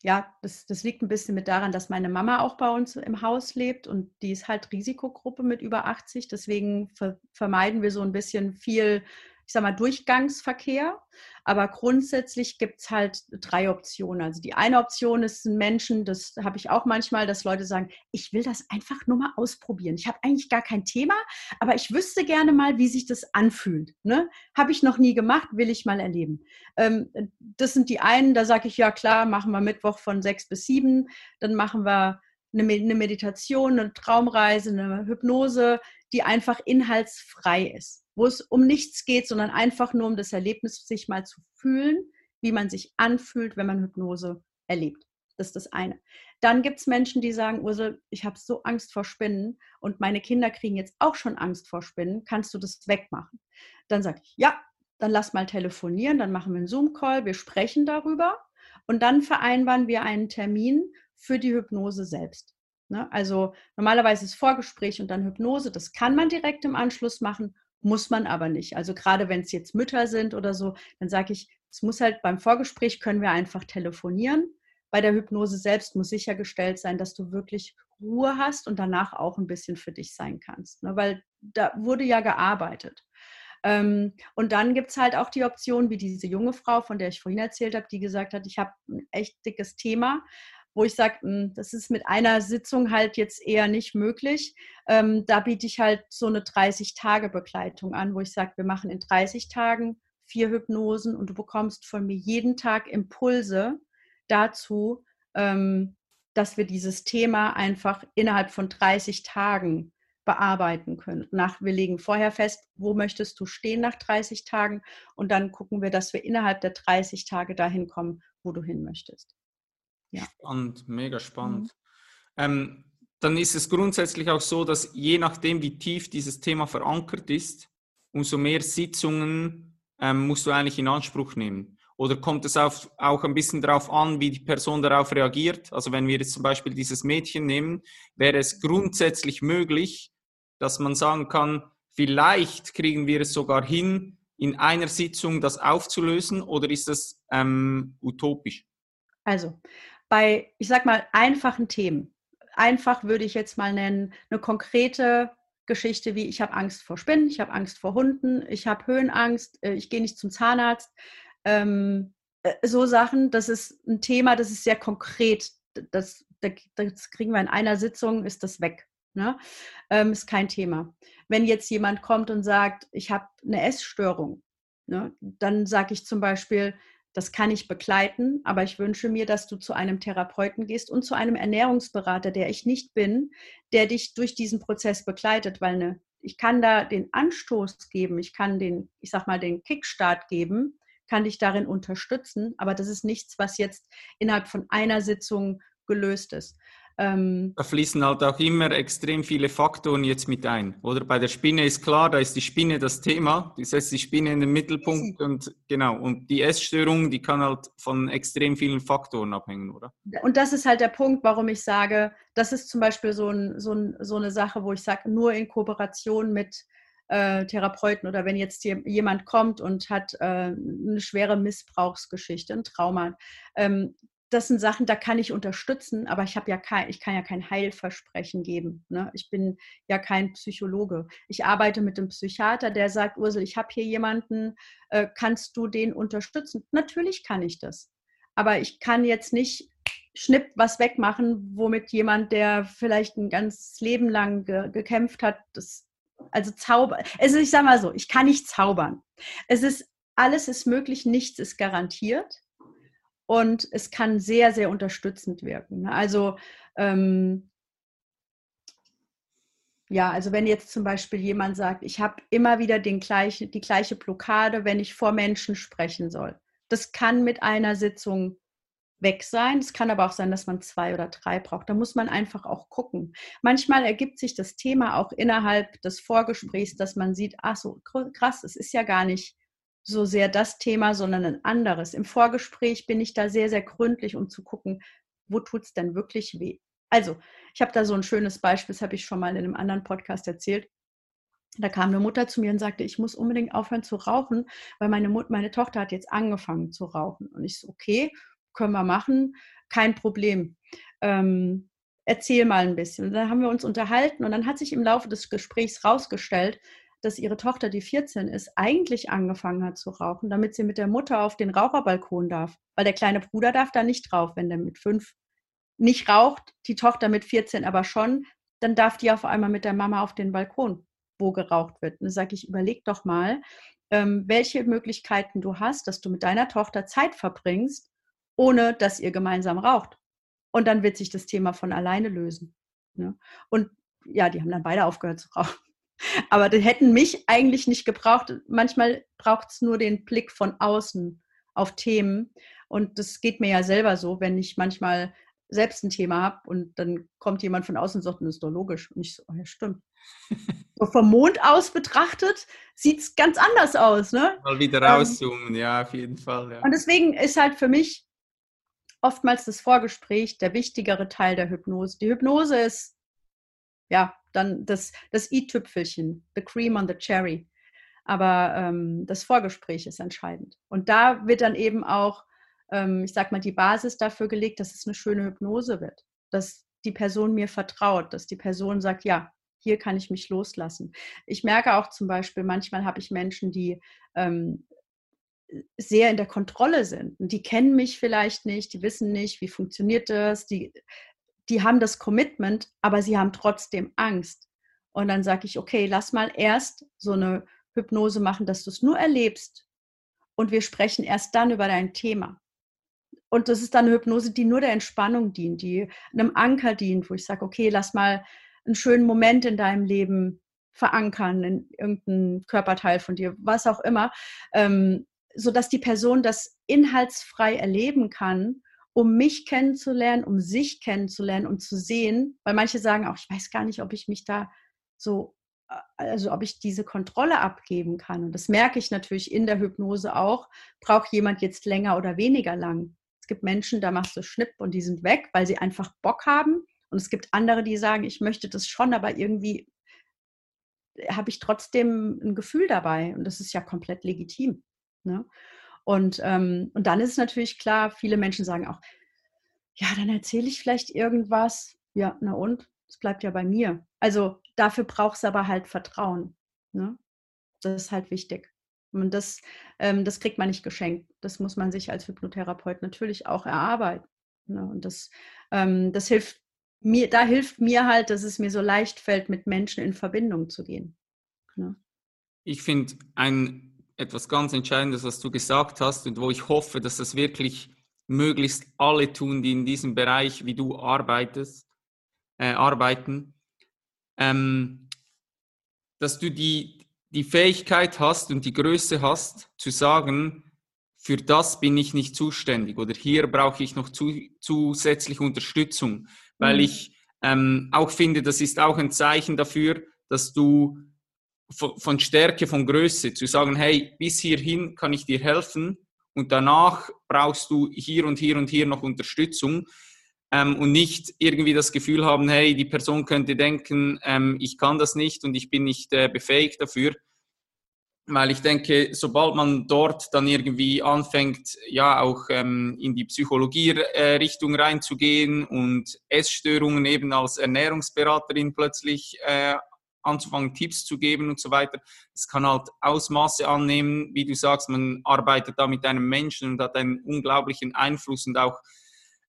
ja, das, das liegt ein bisschen mit daran, dass meine Mama auch bei uns im Haus lebt und die ist halt Risikogruppe mit über 80. Deswegen ver vermeiden wir so ein bisschen viel ich sag mal, Durchgangsverkehr. Aber grundsätzlich gibt es halt drei Optionen. Also die eine Option ist ein Menschen, das habe ich auch manchmal, dass Leute sagen, ich will das einfach nur mal ausprobieren. Ich habe eigentlich gar kein Thema, aber ich wüsste gerne mal, wie sich das anfühlt. Ne? Habe ich noch nie gemacht, will ich mal erleben. Ähm, das sind die einen, da sage ich, ja klar, machen wir Mittwoch von sechs bis sieben. Dann machen wir eine Meditation, eine Traumreise, eine Hypnose, die einfach inhaltsfrei ist wo es um nichts geht, sondern einfach nur um das Erlebnis, sich mal zu fühlen, wie man sich anfühlt, wenn man Hypnose erlebt. Das ist das eine. Dann gibt es Menschen, die sagen, Ursel, ich habe so Angst vor Spinnen und meine Kinder kriegen jetzt auch schon Angst vor Spinnen. Kannst du das wegmachen? Dann sage ich, ja, dann lass mal telefonieren, dann machen wir einen Zoom-Call, wir sprechen darüber und dann vereinbaren wir einen Termin für die Hypnose selbst. Ne? Also normalerweise ist Vorgespräch und dann Hypnose, das kann man direkt im Anschluss machen muss man aber nicht. Also gerade wenn es jetzt Mütter sind oder so, dann sage ich, es muss halt beim Vorgespräch können wir einfach telefonieren. Bei der Hypnose selbst muss sichergestellt sein, dass du wirklich Ruhe hast und danach auch ein bisschen für dich sein kannst. Ne? Weil da wurde ja gearbeitet. Ähm, und dann gibt es halt auch die Option, wie diese junge Frau, von der ich vorhin erzählt habe, die gesagt hat, ich habe ein echt dickes Thema wo ich sage, hm, das ist mit einer Sitzung halt jetzt eher nicht möglich. Ähm, da biete ich halt so eine 30-Tage-Begleitung an, wo ich sage, wir machen in 30 Tagen vier Hypnosen und du bekommst von mir jeden Tag Impulse dazu, ähm, dass wir dieses Thema einfach innerhalb von 30 Tagen bearbeiten können. Nach, wir legen vorher fest, wo möchtest du stehen nach 30 Tagen und dann gucken wir, dass wir innerhalb der 30 Tage dahin kommen, wo du hin möchtest.
Ja. Spannend, mega spannend. Mhm. Ähm, dann ist es grundsätzlich auch so, dass je nachdem, wie tief dieses Thema verankert ist, umso mehr Sitzungen ähm, musst du eigentlich in Anspruch nehmen. Oder kommt es auf, auch ein bisschen darauf an, wie die Person darauf reagiert? Also wenn wir jetzt zum Beispiel dieses Mädchen nehmen, wäre es grundsätzlich möglich, dass man sagen kann, vielleicht kriegen wir es sogar hin, in einer Sitzung das aufzulösen oder ist das ähm, utopisch?
Also bei, ich sag mal, einfachen Themen. Einfach würde ich jetzt mal nennen, eine konkrete Geschichte wie ich habe Angst vor Spinnen, ich habe Angst vor Hunden, ich habe Höhenangst, äh, ich gehe nicht zum Zahnarzt. Ähm, äh, so Sachen, das ist ein Thema, das ist sehr konkret. Das, das kriegen wir in einer Sitzung, ist das weg. Ne? Ähm, ist kein Thema. Wenn jetzt jemand kommt und sagt, ich habe eine Essstörung, ne, dann sage ich zum Beispiel, das kann ich begleiten, aber ich wünsche mir, dass du zu einem Therapeuten gehst und zu einem Ernährungsberater, der ich nicht bin, der dich durch diesen Prozess begleitet, weil eine, ich kann da den Anstoß geben, ich kann den, ich sag mal, den Kickstart geben, kann dich darin unterstützen, aber das ist nichts, was jetzt innerhalb von einer Sitzung gelöst ist.
Ähm, da fließen halt auch immer extrem viele Faktoren jetzt mit ein. Oder bei der Spinne ist klar, da ist die Spinne das Thema. Die setzt die Spinne in den Mittelpunkt und genau. Und die Essstörung, die kann halt von extrem vielen Faktoren abhängen, oder?
Und das ist halt der Punkt, warum ich sage, das ist zum Beispiel so, ein, so, ein, so eine Sache, wo ich sage, nur in Kooperation mit äh, Therapeuten oder wenn jetzt jemand kommt und hat äh, eine schwere Missbrauchsgeschichte, ein Trauma, ähm, das sind Sachen, da kann ich unterstützen, aber ich habe ja kein, ich kann ja kein Heilversprechen geben. Ne? Ich bin ja kein Psychologe. Ich arbeite mit einem Psychiater, der sagt, Ursel, ich habe hier jemanden, äh, kannst du den unterstützen? Natürlich kann ich das. Aber ich kann jetzt nicht schnipp was wegmachen, womit jemand, der vielleicht ein ganzes Leben lang ge gekämpft hat, das, also Zauber. Also ich sage mal so, ich kann nicht zaubern. Es ist, alles ist möglich, nichts ist garantiert und es kann sehr, sehr unterstützend wirken. Ne? Also ähm, ja, also wenn jetzt zum Beispiel jemand sagt, ich habe immer wieder den gleiche, die gleiche Blockade, wenn ich vor Menschen sprechen soll. Das kann mit einer Sitzung weg sein. Es kann aber auch sein, dass man zwei oder drei braucht. Da muss man einfach auch gucken. Manchmal ergibt sich das Thema auch innerhalb des Vorgesprächs, dass man sieht, ach so, krass, es ist ja gar nicht so sehr das Thema, sondern ein anderes. Im Vorgespräch bin ich da sehr, sehr gründlich, um zu gucken, wo tut es denn wirklich weh. Also, ich habe da so ein schönes Beispiel, das habe ich schon mal in einem anderen Podcast erzählt. Da kam eine Mutter zu mir und sagte, ich muss unbedingt aufhören zu rauchen, weil meine, Mut, meine Tochter hat jetzt angefangen zu rauchen. Und ich so, okay, können wir machen, kein Problem. Ähm, erzähl mal ein bisschen. Und dann haben wir uns unterhalten und dann hat sich im Laufe des Gesprächs rausgestellt, dass ihre Tochter, die 14 ist, eigentlich angefangen hat zu rauchen, damit sie mit der Mutter auf den Raucherbalkon darf. Weil der kleine Bruder darf da nicht drauf, wenn der mit fünf nicht raucht, die Tochter mit 14 aber schon, dann darf die auf einmal mit der Mama auf den Balkon, wo geraucht wird. Und dann sage ich, überleg doch mal, ähm, welche Möglichkeiten du hast, dass du mit deiner Tochter Zeit verbringst, ohne dass ihr gemeinsam raucht. Und dann wird sich das Thema von alleine lösen. Ne? Und ja, die haben dann beide aufgehört zu rauchen. Aber die hätten mich eigentlich nicht gebraucht. Manchmal braucht es nur den Blick von außen auf Themen. Und das geht mir ja selber so, wenn ich manchmal selbst ein Thema habe und dann kommt jemand von außen und sagt, das ist doch logisch. Und ich so, oh ja, stimmt. [laughs] so vom Mond aus betrachtet sieht es ganz anders aus. Ne?
Mal wieder ähm, rauszoomen, ähm, ja, auf jeden Fall. Ja.
Und deswegen ist halt für mich oftmals das Vorgespräch der wichtigere Teil der Hypnose. Die Hypnose ist ja dann das, das i-Tüpfelchen, the cream on the cherry. Aber ähm, das Vorgespräch ist entscheidend. Und da wird dann eben auch, ähm, ich sag mal, die Basis dafür gelegt, dass es eine schöne Hypnose wird. Dass die Person mir vertraut, dass die Person sagt, ja, hier kann ich mich loslassen. Ich merke auch zum Beispiel, manchmal habe ich Menschen, die ähm, sehr in der Kontrolle sind. Und die kennen mich vielleicht nicht, die wissen nicht, wie funktioniert das, die die haben das Commitment, aber sie haben trotzdem Angst. Und dann sage ich, okay, lass mal erst so eine Hypnose machen, dass du es nur erlebst und wir sprechen erst dann über dein Thema. Und das ist dann eine Hypnose, die nur der Entspannung dient, die einem Anker dient, wo ich sage, okay, lass mal einen schönen Moment in deinem Leben verankern, in irgendeinem Körperteil von dir, was auch immer, ähm, sodass die Person das inhaltsfrei erleben kann um mich kennenzulernen, um sich kennenzulernen und zu sehen, weil manche sagen auch, ich weiß gar nicht, ob ich mich da so, äh, also ob ich diese Kontrolle abgeben kann. Und das merke ich natürlich in der Hypnose auch. Braucht jemand jetzt länger oder weniger lang? Es gibt Menschen, da machst du Schnipp und die sind weg, weil sie einfach Bock haben. Und es gibt andere, die sagen, ich möchte das schon, aber irgendwie habe ich trotzdem ein Gefühl dabei. Und das ist ja komplett legitim. Ne? Und, ähm, und dann ist es natürlich klar, viele Menschen sagen auch, ja, dann erzähle ich vielleicht irgendwas. Ja, na und? Es bleibt ja bei mir. Also dafür braucht es aber halt Vertrauen. Ne? Das ist halt wichtig. Und das, ähm, das kriegt man nicht geschenkt. Das muss man sich als Hypnotherapeut natürlich auch erarbeiten. Ne? Und das, ähm, das hilft mir, da hilft mir halt, dass es mir so leicht fällt, mit Menschen in Verbindung zu gehen.
Ne? Ich finde ein etwas ganz Entscheidendes, was du gesagt hast und wo ich hoffe, dass das wirklich möglichst alle tun, die in diesem Bereich wie du arbeitest, äh, arbeiten, ähm, dass du die, die Fähigkeit hast und die Größe hast, zu sagen, für das bin ich nicht zuständig oder hier brauche ich noch zu, zusätzliche Unterstützung, weil mhm. ich ähm, auch finde, das ist auch ein Zeichen dafür, dass du von Stärke, von Größe, zu sagen, hey, bis hierhin kann ich dir helfen und danach brauchst du hier und hier und hier noch Unterstützung ähm, und nicht irgendwie das Gefühl haben, hey, die Person könnte denken, ähm, ich kann das nicht und ich bin nicht äh, befähigt dafür. Weil ich denke, sobald man dort dann irgendwie anfängt, ja auch ähm, in die Psychologie-Richtung reinzugehen und Essstörungen eben als Ernährungsberaterin plötzlich äh, anzufangen, Tipps zu geben und so weiter. Es kann halt Ausmaße annehmen, wie du sagst, man arbeitet da mit einem Menschen und hat einen unglaublichen Einfluss und auch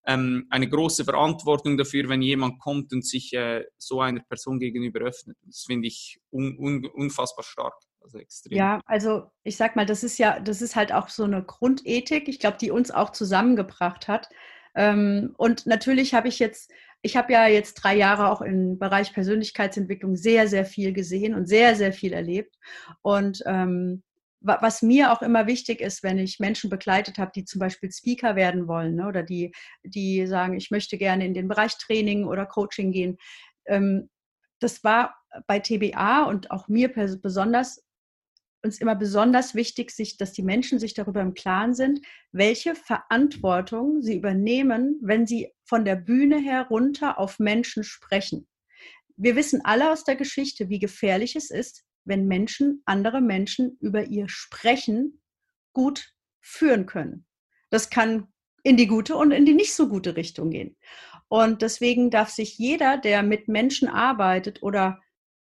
ähm, eine große Verantwortung dafür, wenn jemand kommt und sich äh, so einer Person gegenüber öffnet. Das finde ich un, un, unfassbar stark.
Also extrem. Ja, also ich sag mal, das ist ja, das ist halt auch so eine Grundethik, ich glaube, die uns auch zusammengebracht hat. Ähm, und natürlich habe ich jetzt ich habe ja jetzt drei Jahre auch im Bereich Persönlichkeitsentwicklung sehr, sehr viel gesehen und sehr, sehr viel erlebt. Und ähm, was mir auch immer wichtig ist, wenn ich Menschen begleitet habe, die zum Beispiel Speaker werden wollen ne, oder die, die sagen, ich möchte gerne in den Bereich Training oder Coaching gehen, ähm, das war bei TBA und auch mir besonders uns immer besonders wichtig, sich, dass die Menschen sich darüber im Klaren sind, welche Verantwortung sie übernehmen, wenn sie von der Bühne herunter auf Menschen sprechen. Wir wissen alle aus der Geschichte, wie gefährlich es ist, wenn Menschen andere Menschen über ihr Sprechen gut führen können. Das kann in die gute und in die nicht so gute Richtung gehen. Und deswegen darf sich jeder, der mit Menschen arbeitet oder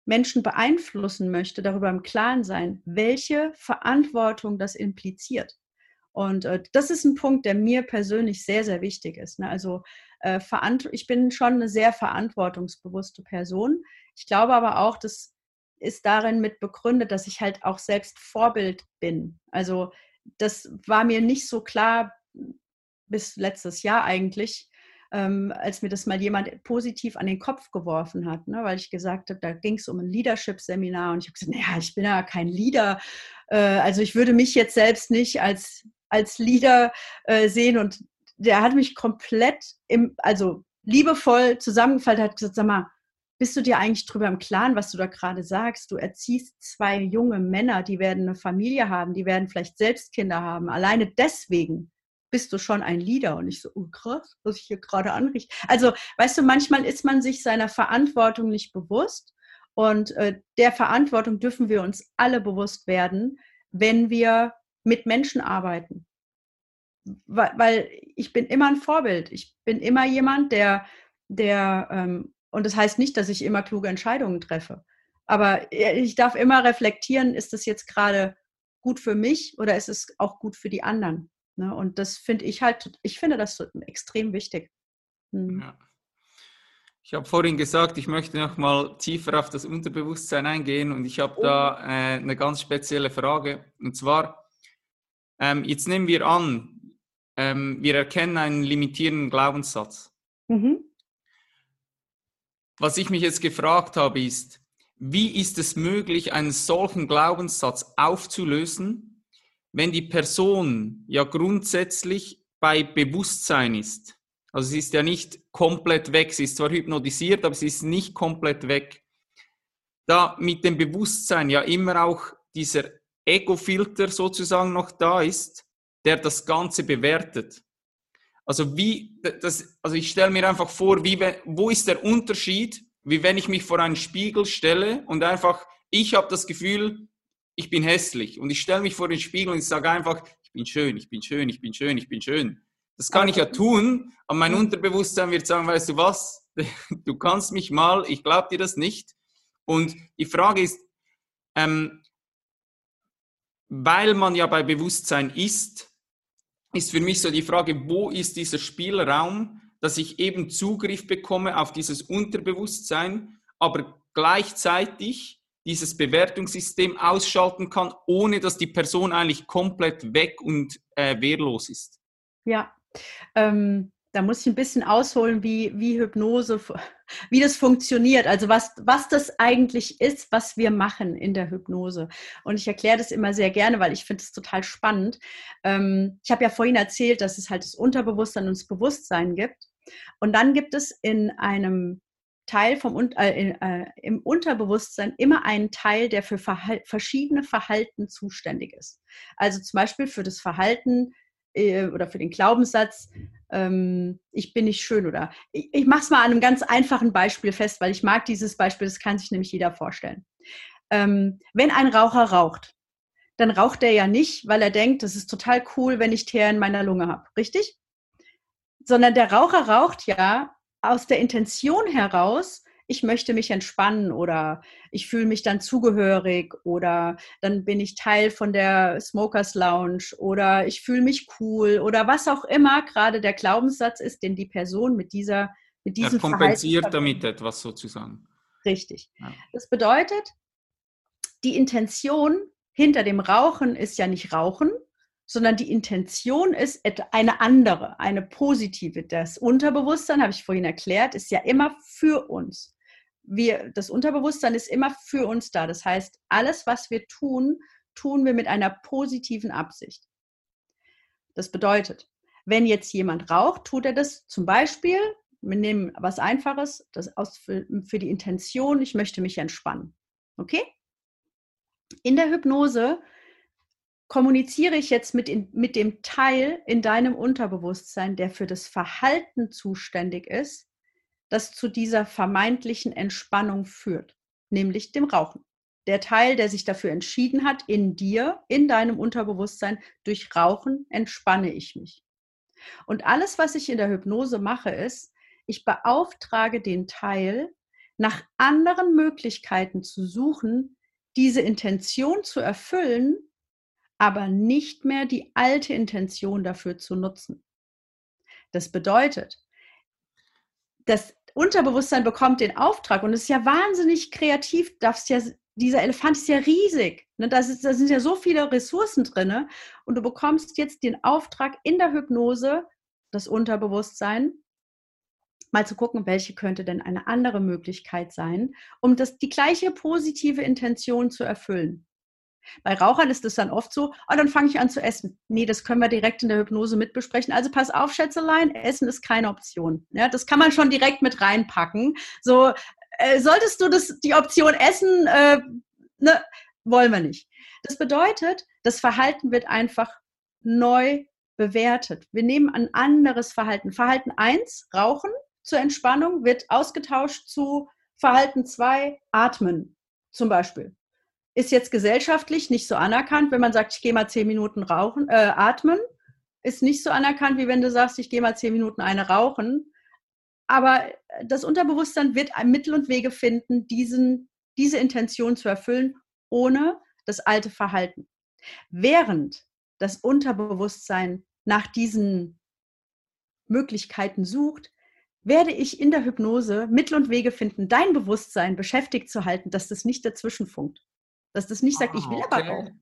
Menschen beeinflussen möchte, darüber im Klaren sein, welche Verantwortung das impliziert. Und äh, das ist ein Punkt, der mir persönlich sehr, sehr wichtig ist. Ne? Also äh, ich bin schon eine sehr verantwortungsbewusste Person. Ich glaube aber auch, das ist darin mit begründet, dass ich halt auch selbst Vorbild bin. Also das war mir nicht so klar bis letztes Jahr eigentlich, ähm, als mir das mal jemand positiv an den Kopf geworfen hat, ne? weil ich gesagt habe, da ging es um ein Leadership-Seminar und ich habe gesagt, naja, ich bin ja kein Leader. Äh, also ich würde mich jetzt selbst nicht als, als Leader äh, sehen und der hat mich komplett im, also liebevoll zusammengefallen, hat gesagt, sag mal, bist du dir eigentlich drüber im Klaren, was du da gerade sagst? Du erziehst zwei junge Männer, die werden eine Familie haben, die werden vielleicht selbst Kinder haben. Alleine deswegen bist du schon ein Leader? Und ich so, oh krass, was ich hier gerade anrichte. Also, weißt du, manchmal ist man sich seiner Verantwortung nicht bewusst. Und äh, der Verantwortung dürfen wir uns alle bewusst werden, wenn wir mit Menschen arbeiten. Weil, weil ich bin immer ein Vorbild. Ich bin immer jemand, der, der, ähm, und das heißt nicht, dass ich immer kluge Entscheidungen treffe. Aber äh, ich darf immer reflektieren, ist das jetzt gerade gut für mich oder ist es auch gut für die anderen? Ne? Und das finde ich halt, ich finde das extrem wichtig.
Mhm. Ja. Ich habe vorhin gesagt, ich möchte noch mal tiefer auf das Unterbewusstsein eingehen und ich habe oh. da äh, eine ganz spezielle Frage. Und zwar, ähm, jetzt nehmen wir an, ähm, wir erkennen einen limitierenden Glaubenssatz. Mhm. Was ich mich jetzt gefragt habe, ist, wie ist es möglich, einen solchen Glaubenssatz aufzulösen, wenn die Person ja grundsätzlich bei Bewusstsein ist, also sie ist ja nicht komplett weg, sie ist zwar hypnotisiert, aber sie ist nicht komplett weg, da mit dem Bewusstsein ja immer auch dieser Ego-Filter sozusagen noch da ist, der das Ganze bewertet. Also wie, das, also ich stelle mir einfach vor, wie, wo ist der Unterschied, wie wenn ich mich vor einen Spiegel stelle und einfach, ich habe das Gefühl, ich bin hässlich und ich stelle mich vor den Spiegel und ich sage einfach, ich bin schön, ich bin schön, ich bin schön, ich bin schön. Das kann ich ja tun, aber mein Unterbewusstsein wird sagen, weißt du was, [laughs] du kannst mich mal, ich glaube dir das nicht. Und die Frage ist, ähm, weil man ja bei Bewusstsein ist, ist für mich so die Frage, wo ist dieser Spielraum, dass ich eben Zugriff bekomme auf dieses Unterbewusstsein, aber gleichzeitig dieses Bewertungssystem ausschalten kann, ohne dass die Person eigentlich komplett weg und äh, wehrlos ist.
Ja, ähm, da muss ich ein bisschen ausholen, wie, wie Hypnose, [laughs] wie das funktioniert. Also was, was das eigentlich ist, was wir machen in der Hypnose. Und ich erkläre das immer sehr gerne, weil ich finde es total spannend. Ähm, ich habe ja vorhin erzählt, dass es halt das Unterbewusstsein und das Bewusstsein gibt. Und dann gibt es in einem Teil vom äh, äh, im Unterbewusstsein immer einen Teil, der für Verhal verschiedene Verhalten zuständig ist. Also zum Beispiel für das Verhalten äh, oder für den Glaubenssatz, ähm, ich bin nicht schön oder ich, ich mache es mal an einem ganz einfachen Beispiel fest, weil ich mag dieses Beispiel, das kann sich nämlich jeder vorstellen. Ähm, wenn ein Raucher raucht, dann raucht er ja nicht, weil er denkt, das ist total cool, wenn ich Teer in meiner Lunge habe, richtig? Sondern der Raucher raucht ja aus der Intention heraus, ich möchte mich entspannen oder ich fühle mich dann zugehörig oder dann bin ich Teil von der Smokers Lounge oder ich fühle mich cool oder was auch immer gerade der Glaubenssatz ist, den die Person mit dieser mit diesem
er kompensiert damit etwas sozusagen.
Richtig. Ja. Das bedeutet, die Intention hinter dem Rauchen ist ja nicht Rauchen, sondern die Intention ist eine andere, eine positive. Das Unterbewusstsein, habe ich vorhin erklärt, ist ja immer für uns wir, das Unterbewusstsein ist immer für uns da. Das heißt, alles, was wir tun, tun wir mit einer positiven Absicht. Das bedeutet, wenn jetzt jemand raucht, tut er das zum Beispiel, wir nehmen was Einfaches, das aus für, für die Intention, ich möchte mich entspannen. Okay? In der Hypnose kommuniziere ich jetzt mit, in, mit dem Teil in deinem Unterbewusstsein, der für das Verhalten zuständig ist, das zu dieser vermeintlichen Entspannung führt, nämlich dem Rauchen. Der Teil, der sich dafür entschieden hat, in dir, in deinem Unterbewusstsein, durch Rauchen entspanne ich mich. Und alles, was ich in der Hypnose mache, ist, ich beauftrage den Teil, nach anderen Möglichkeiten zu suchen, diese Intention zu erfüllen, aber nicht mehr die alte Intention dafür zu nutzen. Das bedeutet, das Unterbewusstsein bekommt den Auftrag und ist ja wahnsinnig kreativ, darfst ja, dieser Elefant ist ja riesig. Ne? Da, sind ja so viele Ressourcen drin. Und du bekommst jetzt den Auftrag in der Hypnose, das Unterbewusstsein, mal zu gucken, welche könnte denn eine andere Möglichkeit sein, um das, die gleiche positive Intention zu erfüllen. Bei Rauchern ist es dann oft so, oh, dann fange ich an zu essen. Nee, das können wir direkt in der Hypnose mitbesprechen. Also pass auf, Schätzelein, Essen ist keine Option. Ja, das kann man schon direkt mit reinpacken. So, äh, solltest du das, die Option Essen, äh, ne, wollen wir nicht. Das bedeutet, das Verhalten wird einfach neu bewertet. Wir nehmen ein anderes Verhalten. Verhalten 1, Rauchen zur Entspannung, wird ausgetauscht zu Verhalten 2, Atmen zum Beispiel ist jetzt gesellschaftlich nicht so anerkannt, wenn man sagt, ich gehe mal zehn Minuten rauchen, äh, atmen, ist nicht so anerkannt, wie wenn du sagst, ich gehe mal zehn Minuten eine rauchen. Aber das Unterbewusstsein wird Mittel und Wege finden, diesen, diese Intention zu erfüllen, ohne das alte Verhalten. Während das Unterbewusstsein nach diesen Möglichkeiten sucht, werde ich in der Hypnose Mittel und Wege finden, dein Bewusstsein beschäftigt zu halten, dass das nicht dazwischenfunkt. Dass das nicht sagt, ah, ich will okay. aber rauchen.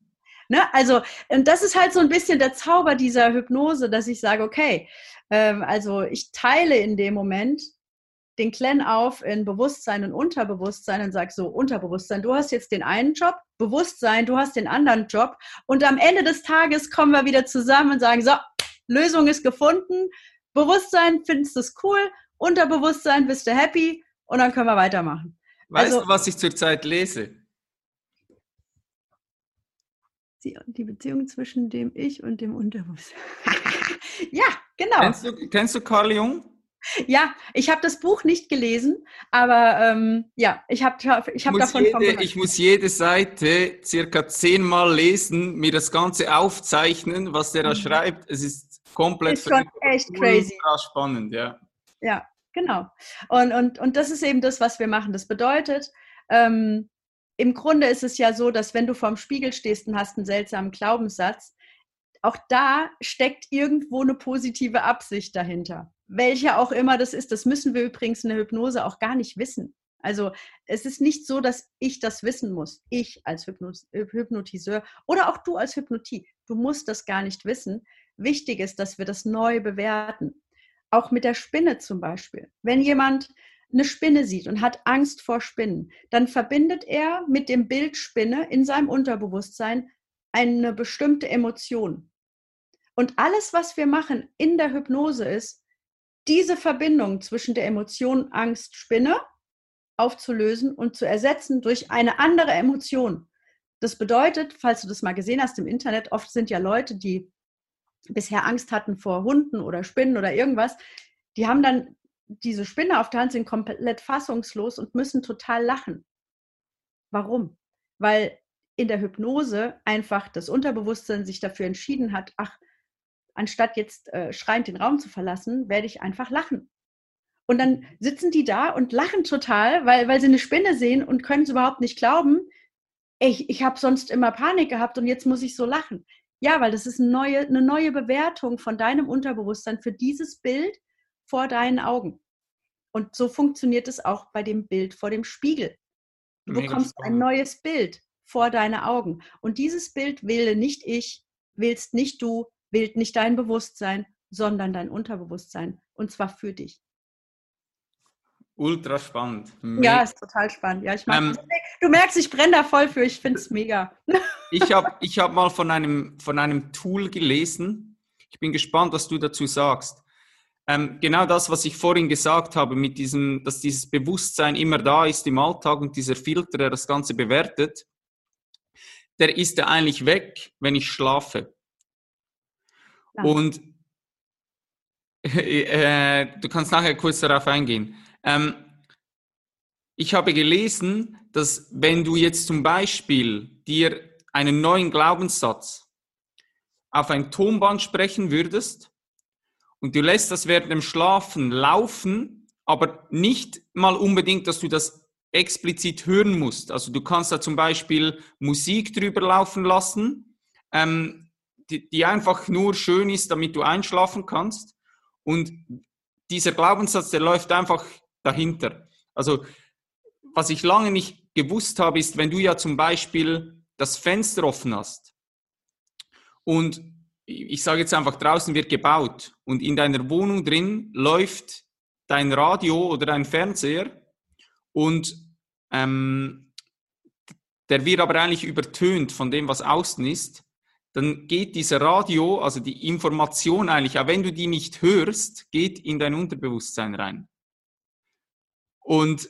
Ne? Also, und das ist halt so ein bisschen der Zauber dieser Hypnose, dass ich sage, okay, ähm, also ich teile in dem Moment den Clan auf in Bewusstsein und Unterbewusstsein und sage so, Unterbewusstsein, du hast jetzt den einen Job, Bewusstsein, du hast den anderen Job und am Ende des Tages kommen wir wieder zusammen und sagen, so, Lösung ist gefunden, Bewusstsein findest du es cool, Unterbewusstsein bist du happy und dann können wir weitermachen.
Weißt also, du, was ich zurzeit lese?
Die, die Beziehung zwischen dem Ich und dem Unterbewusstsein. [laughs] ja, genau.
Kennst du, kennst du Carl Jung?
Ja, ich habe das Buch nicht gelesen, aber ähm, ja, ich habe ich hab davon
jede, Ich muss jede Seite circa zehnmal lesen, mir das Ganze aufzeichnen, was der da mhm. schreibt. Es ist komplett
ist schon echt crazy.
spannend, ja.
Ja, genau. Und, und, und das ist eben das, was wir machen. Das bedeutet, ähm, im Grunde ist es ja so, dass wenn du vorm Spiegel stehst und hast einen seltsamen Glaubenssatz, auch da steckt irgendwo eine positive Absicht dahinter. Welche auch immer das ist, das müssen wir übrigens in der Hypnose auch gar nicht wissen. Also es ist nicht so, dass ich das wissen muss. Ich als Hypnotiseur oder auch du als Hypnotie. Du musst das gar nicht wissen. Wichtig ist, dass wir das neu bewerten. Auch mit der Spinne zum Beispiel. Wenn jemand eine Spinne sieht und hat Angst vor Spinnen, dann verbindet er mit dem Bild Spinne in seinem Unterbewusstsein eine bestimmte Emotion. Und alles, was wir machen in der Hypnose ist, diese Verbindung zwischen der Emotion Angst, Spinne aufzulösen und zu ersetzen durch eine andere Emotion. Das bedeutet, falls du das mal gesehen hast im Internet, oft sind ja Leute, die bisher Angst hatten vor Hunden oder Spinnen oder irgendwas, die haben dann diese Spinne auf der Hand, sind komplett fassungslos und müssen total lachen. Warum? Weil in der Hypnose einfach das Unterbewusstsein sich dafür entschieden hat, ach, anstatt jetzt äh, schreiend den Raum zu verlassen, werde ich einfach lachen. Und dann sitzen die da und lachen total, weil, weil sie eine Spinne sehen und können es überhaupt nicht glauben. Ich, ich habe sonst immer Panik gehabt und jetzt muss ich so lachen. Ja, weil das ist eine neue, eine neue Bewertung von deinem Unterbewusstsein für dieses Bild vor deinen Augen. Und so funktioniert es auch bei dem Bild vor dem Spiegel. Du Mega bekommst spannend. ein neues Bild vor deine Augen. Und dieses Bild wähle nicht ich, wählst nicht du, wählt nicht dein Bewusstsein, sondern dein Unterbewusstsein. Und zwar für dich.
Ultra spannend.
Mega. Ja, ist total spannend. Ja, ich mag ähm, Du merkst, ich brenne da voll für. Ich finde es mega.
ich habe [laughs] ich hab mal von einem, von einem Tool gelesen. Ich bin gespannt, was du dazu sagst. Ähm, genau das, was ich vorhin gesagt habe, mit diesem, dass dieses Bewusstsein immer da ist im Alltag und dieser Filter, der das Ganze bewertet, der ist ja eigentlich weg, wenn ich schlafe. Ja. Und [laughs] äh, du kannst nachher kurz darauf eingehen. Ähm, ich habe gelesen, dass wenn du jetzt zum Beispiel dir einen neuen Glaubenssatz auf ein Tonband sprechen würdest und du lässt das während dem Schlafen laufen, aber nicht mal unbedingt, dass du das explizit hören musst. Also du kannst da zum Beispiel Musik drüber laufen lassen, ähm, die, die einfach nur schön ist, damit du einschlafen kannst. Und dieser Glaubenssatz, der läuft einfach dahinter. Also was ich lange nicht gewusst habe, ist, wenn du ja zum Beispiel das Fenster offen hast und ich sage jetzt einfach, draußen wird gebaut und in deiner Wohnung drin läuft dein Radio oder dein Fernseher und ähm, der wird aber eigentlich übertönt von dem, was außen ist, dann geht dieser Radio, also die Information eigentlich, auch wenn du die nicht hörst, geht in dein Unterbewusstsein rein. Und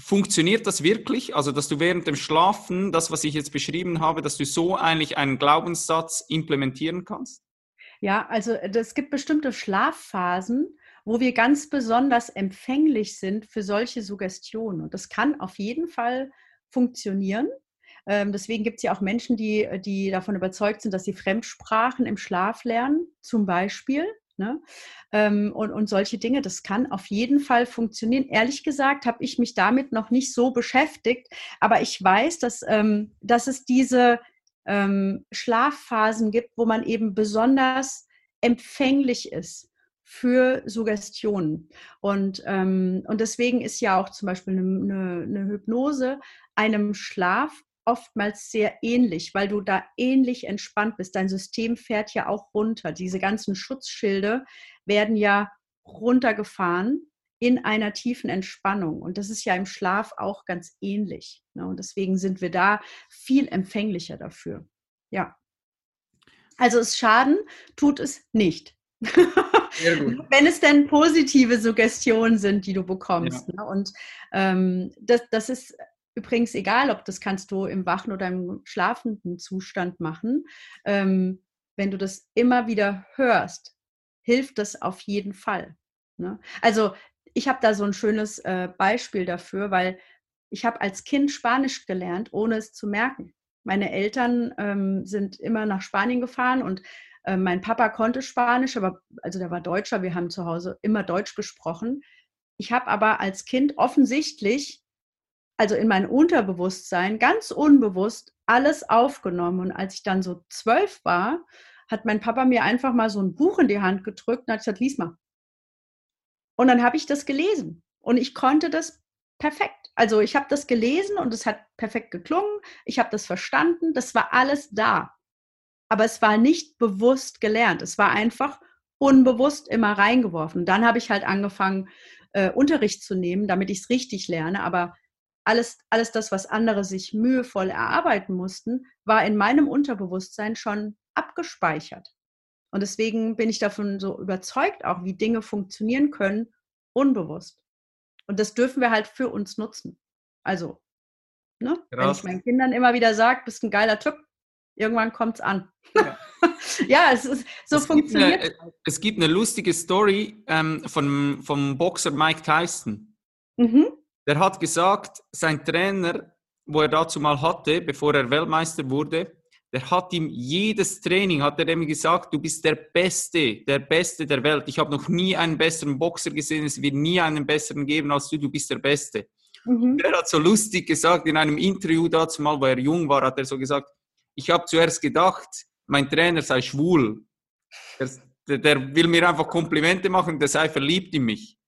funktioniert das wirklich? Also, dass du während dem Schlafen, das, was ich jetzt beschrieben habe, dass du so eigentlich einen Glaubenssatz implementieren kannst?
Ja, also es gibt bestimmte Schlafphasen, wo wir ganz besonders empfänglich sind für solche Suggestionen. Und das kann auf jeden Fall funktionieren. Ähm, deswegen gibt es ja auch Menschen, die, die davon überzeugt sind, dass sie Fremdsprachen im Schlaf lernen, zum Beispiel. Ne? Ähm, und, und solche Dinge, das kann auf jeden Fall funktionieren. Ehrlich gesagt habe ich mich damit noch nicht so beschäftigt, aber ich weiß, dass, ähm, dass es diese ähm, Schlafphasen gibt, wo man eben besonders empfänglich ist für Suggestionen. Und, ähm, und deswegen ist ja auch zum Beispiel eine, eine Hypnose einem Schlaf oftmals sehr ähnlich, weil du da ähnlich entspannt bist. Dein System fährt ja auch runter. Diese ganzen Schutzschilde werden ja runtergefahren in einer tiefen Entspannung. Und das ist ja im Schlaf auch ganz ähnlich. Ne? Und deswegen sind wir da viel empfänglicher dafür. Ja. Also es Schaden tut es nicht. [laughs] Wenn es denn positive Suggestionen sind, die du bekommst. Ja. Ne? Und ähm, das, das ist Übrigens, egal, ob das kannst du im wachen oder im schlafenden Zustand machen. Ähm, wenn du das immer wieder hörst, hilft das auf jeden Fall. Ne? Also ich habe da so ein schönes äh, Beispiel dafür, weil ich habe als Kind Spanisch gelernt, ohne es zu merken. Meine Eltern ähm, sind immer nach Spanien gefahren und Äh, mein Papa konnte Spanisch, aber also der war Deutscher. Wir haben zu Hause immer Deutsch gesprochen. Ich habe aber als Kind offensichtlich, also in mein Unterbewusstsein, ganz unbewusst alles aufgenommen. Und als ich dann so zwölf war, hat mein Papa mir einfach mal so ein Buch in die Hand gedrückt und hat gesagt, lies mal. Und dann habe ich das gelesen. Und ich konnte das perfekt. Also ich habe das gelesen und es hat perfekt geklungen. Ich habe das verstanden. Das war alles da. Aber es war nicht bewusst gelernt. Es war einfach unbewusst immer reingeworfen. Dann habe ich halt angefangen, äh, Unterricht zu nehmen, damit ich es richtig lerne. Aber alles, alles das, was andere sich mühevoll erarbeiten mussten, war in meinem Unterbewusstsein schon abgespeichert. Und deswegen bin ich davon so überzeugt, auch wie Dinge funktionieren können, unbewusst. Und das dürfen wir halt für uns nutzen. Also, ne? wenn ich meinen Kindern immer wieder sage, bist ein geiler Typ, irgendwann kommt es an. Ja. [laughs] ja, es ist, so es funktioniert
gibt eine, Es gibt eine lustige Story ähm, von, vom Boxer Mike Tyson. Mhm. Der hat gesagt, sein Trainer, wo er dazu mal hatte, bevor er Weltmeister wurde, der hat ihm jedes Training, hat er ihm gesagt, du bist der Beste, der Beste der Welt. Ich habe noch nie einen besseren Boxer gesehen, es wird nie einen besseren geben als du, du bist der Beste. Mhm. Der hat so lustig gesagt in einem Interview dazu mal, wo er jung war, hat er so gesagt, ich habe zuerst gedacht, mein Trainer sei schwul. Der, der, will mir einfach Komplimente machen, der sei verliebt in mich.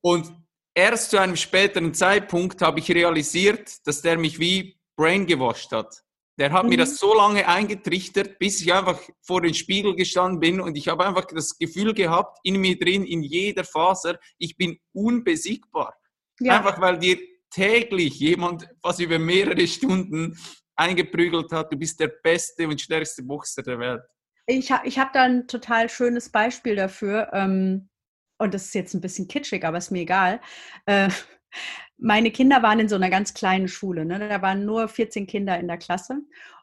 Und erst zu einem späteren Zeitpunkt habe ich realisiert, dass der mich wie brain gewascht hat. Der hat mhm. mir das so lange eingetrichtert, bis ich einfach vor den Spiegel gestanden bin und ich habe einfach das Gefühl gehabt, in mir drin, in jeder Faser, ich bin unbesiegbar. Ja. Einfach weil dir täglich jemand was über mehrere Stunden eingeprügelt hat, du bist der beste und stärkste Boxer der Welt.
Ich, ich habe da ein total schönes Beispiel dafür. Ähm, und das ist jetzt ein bisschen kitschig, aber ist mir egal. Äh, meine Kinder waren in so einer ganz kleinen Schule. Ne? Da waren nur 14 Kinder in der Klasse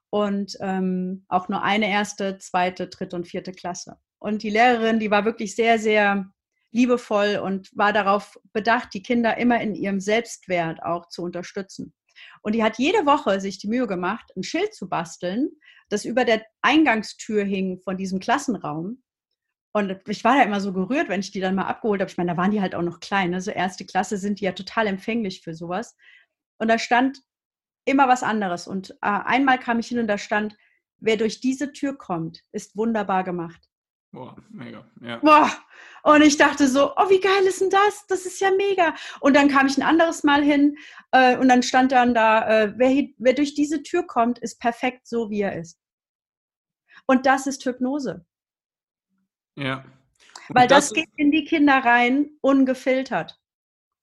und ähm, auch nur eine erste, zweite, dritte und vierte Klasse. Und die Lehrerin, die war wirklich sehr, sehr liebevoll und war darauf bedacht, die Kinder immer in ihrem Selbstwert auch zu unterstützen. Und die hat jede Woche sich die Mühe gemacht, ein Schild zu basteln, das über der Eingangstür hing von diesem Klassenraum. Und ich war da immer so gerührt, wenn ich die dann mal abgeholt habe. Ich meine, da waren die halt auch noch klein. Ne? So erste Klasse sind die ja total empfänglich für sowas. Und da stand immer was anderes. Und äh, einmal kam ich hin und da stand, wer durch diese Tür kommt, ist wunderbar gemacht. Boah, mega. Ja. Boah. Und ich dachte so, oh, wie geil ist denn das? Das ist ja mega. Und dann kam ich ein anderes Mal hin äh, und dann stand dann da, äh, wer, wer durch diese Tür kommt, ist perfekt so, wie er ist. Und das ist Hypnose. Ja. Und Weil das, das geht in die Kinder rein, ungefiltert.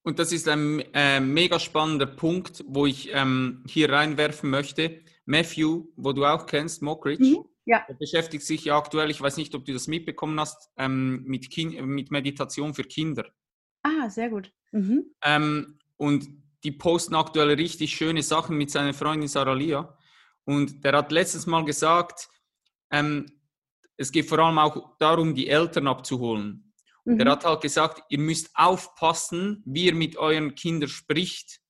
Und das ist ein äh, mega spannender Punkt, wo ich ähm, hier reinwerfen möchte. Matthew, wo du auch kennst, Mockridge, mhm, ja. der beschäftigt sich ja aktuell, ich weiß nicht, ob du das mitbekommen hast, ähm, mit, mit, Meditation für Kinder.
Ah, sehr gut. Mhm.
Ähm, und die posten aktuell richtig schöne Sachen mit seiner Freundin Sarah Lia. Und der hat letztes Mal gesagt, ähm, es geht vor allem auch darum, die Eltern abzuholen. Und mhm. er hat halt gesagt, ihr müsst aufpassen, wie ihr mit euren Kindern spricht.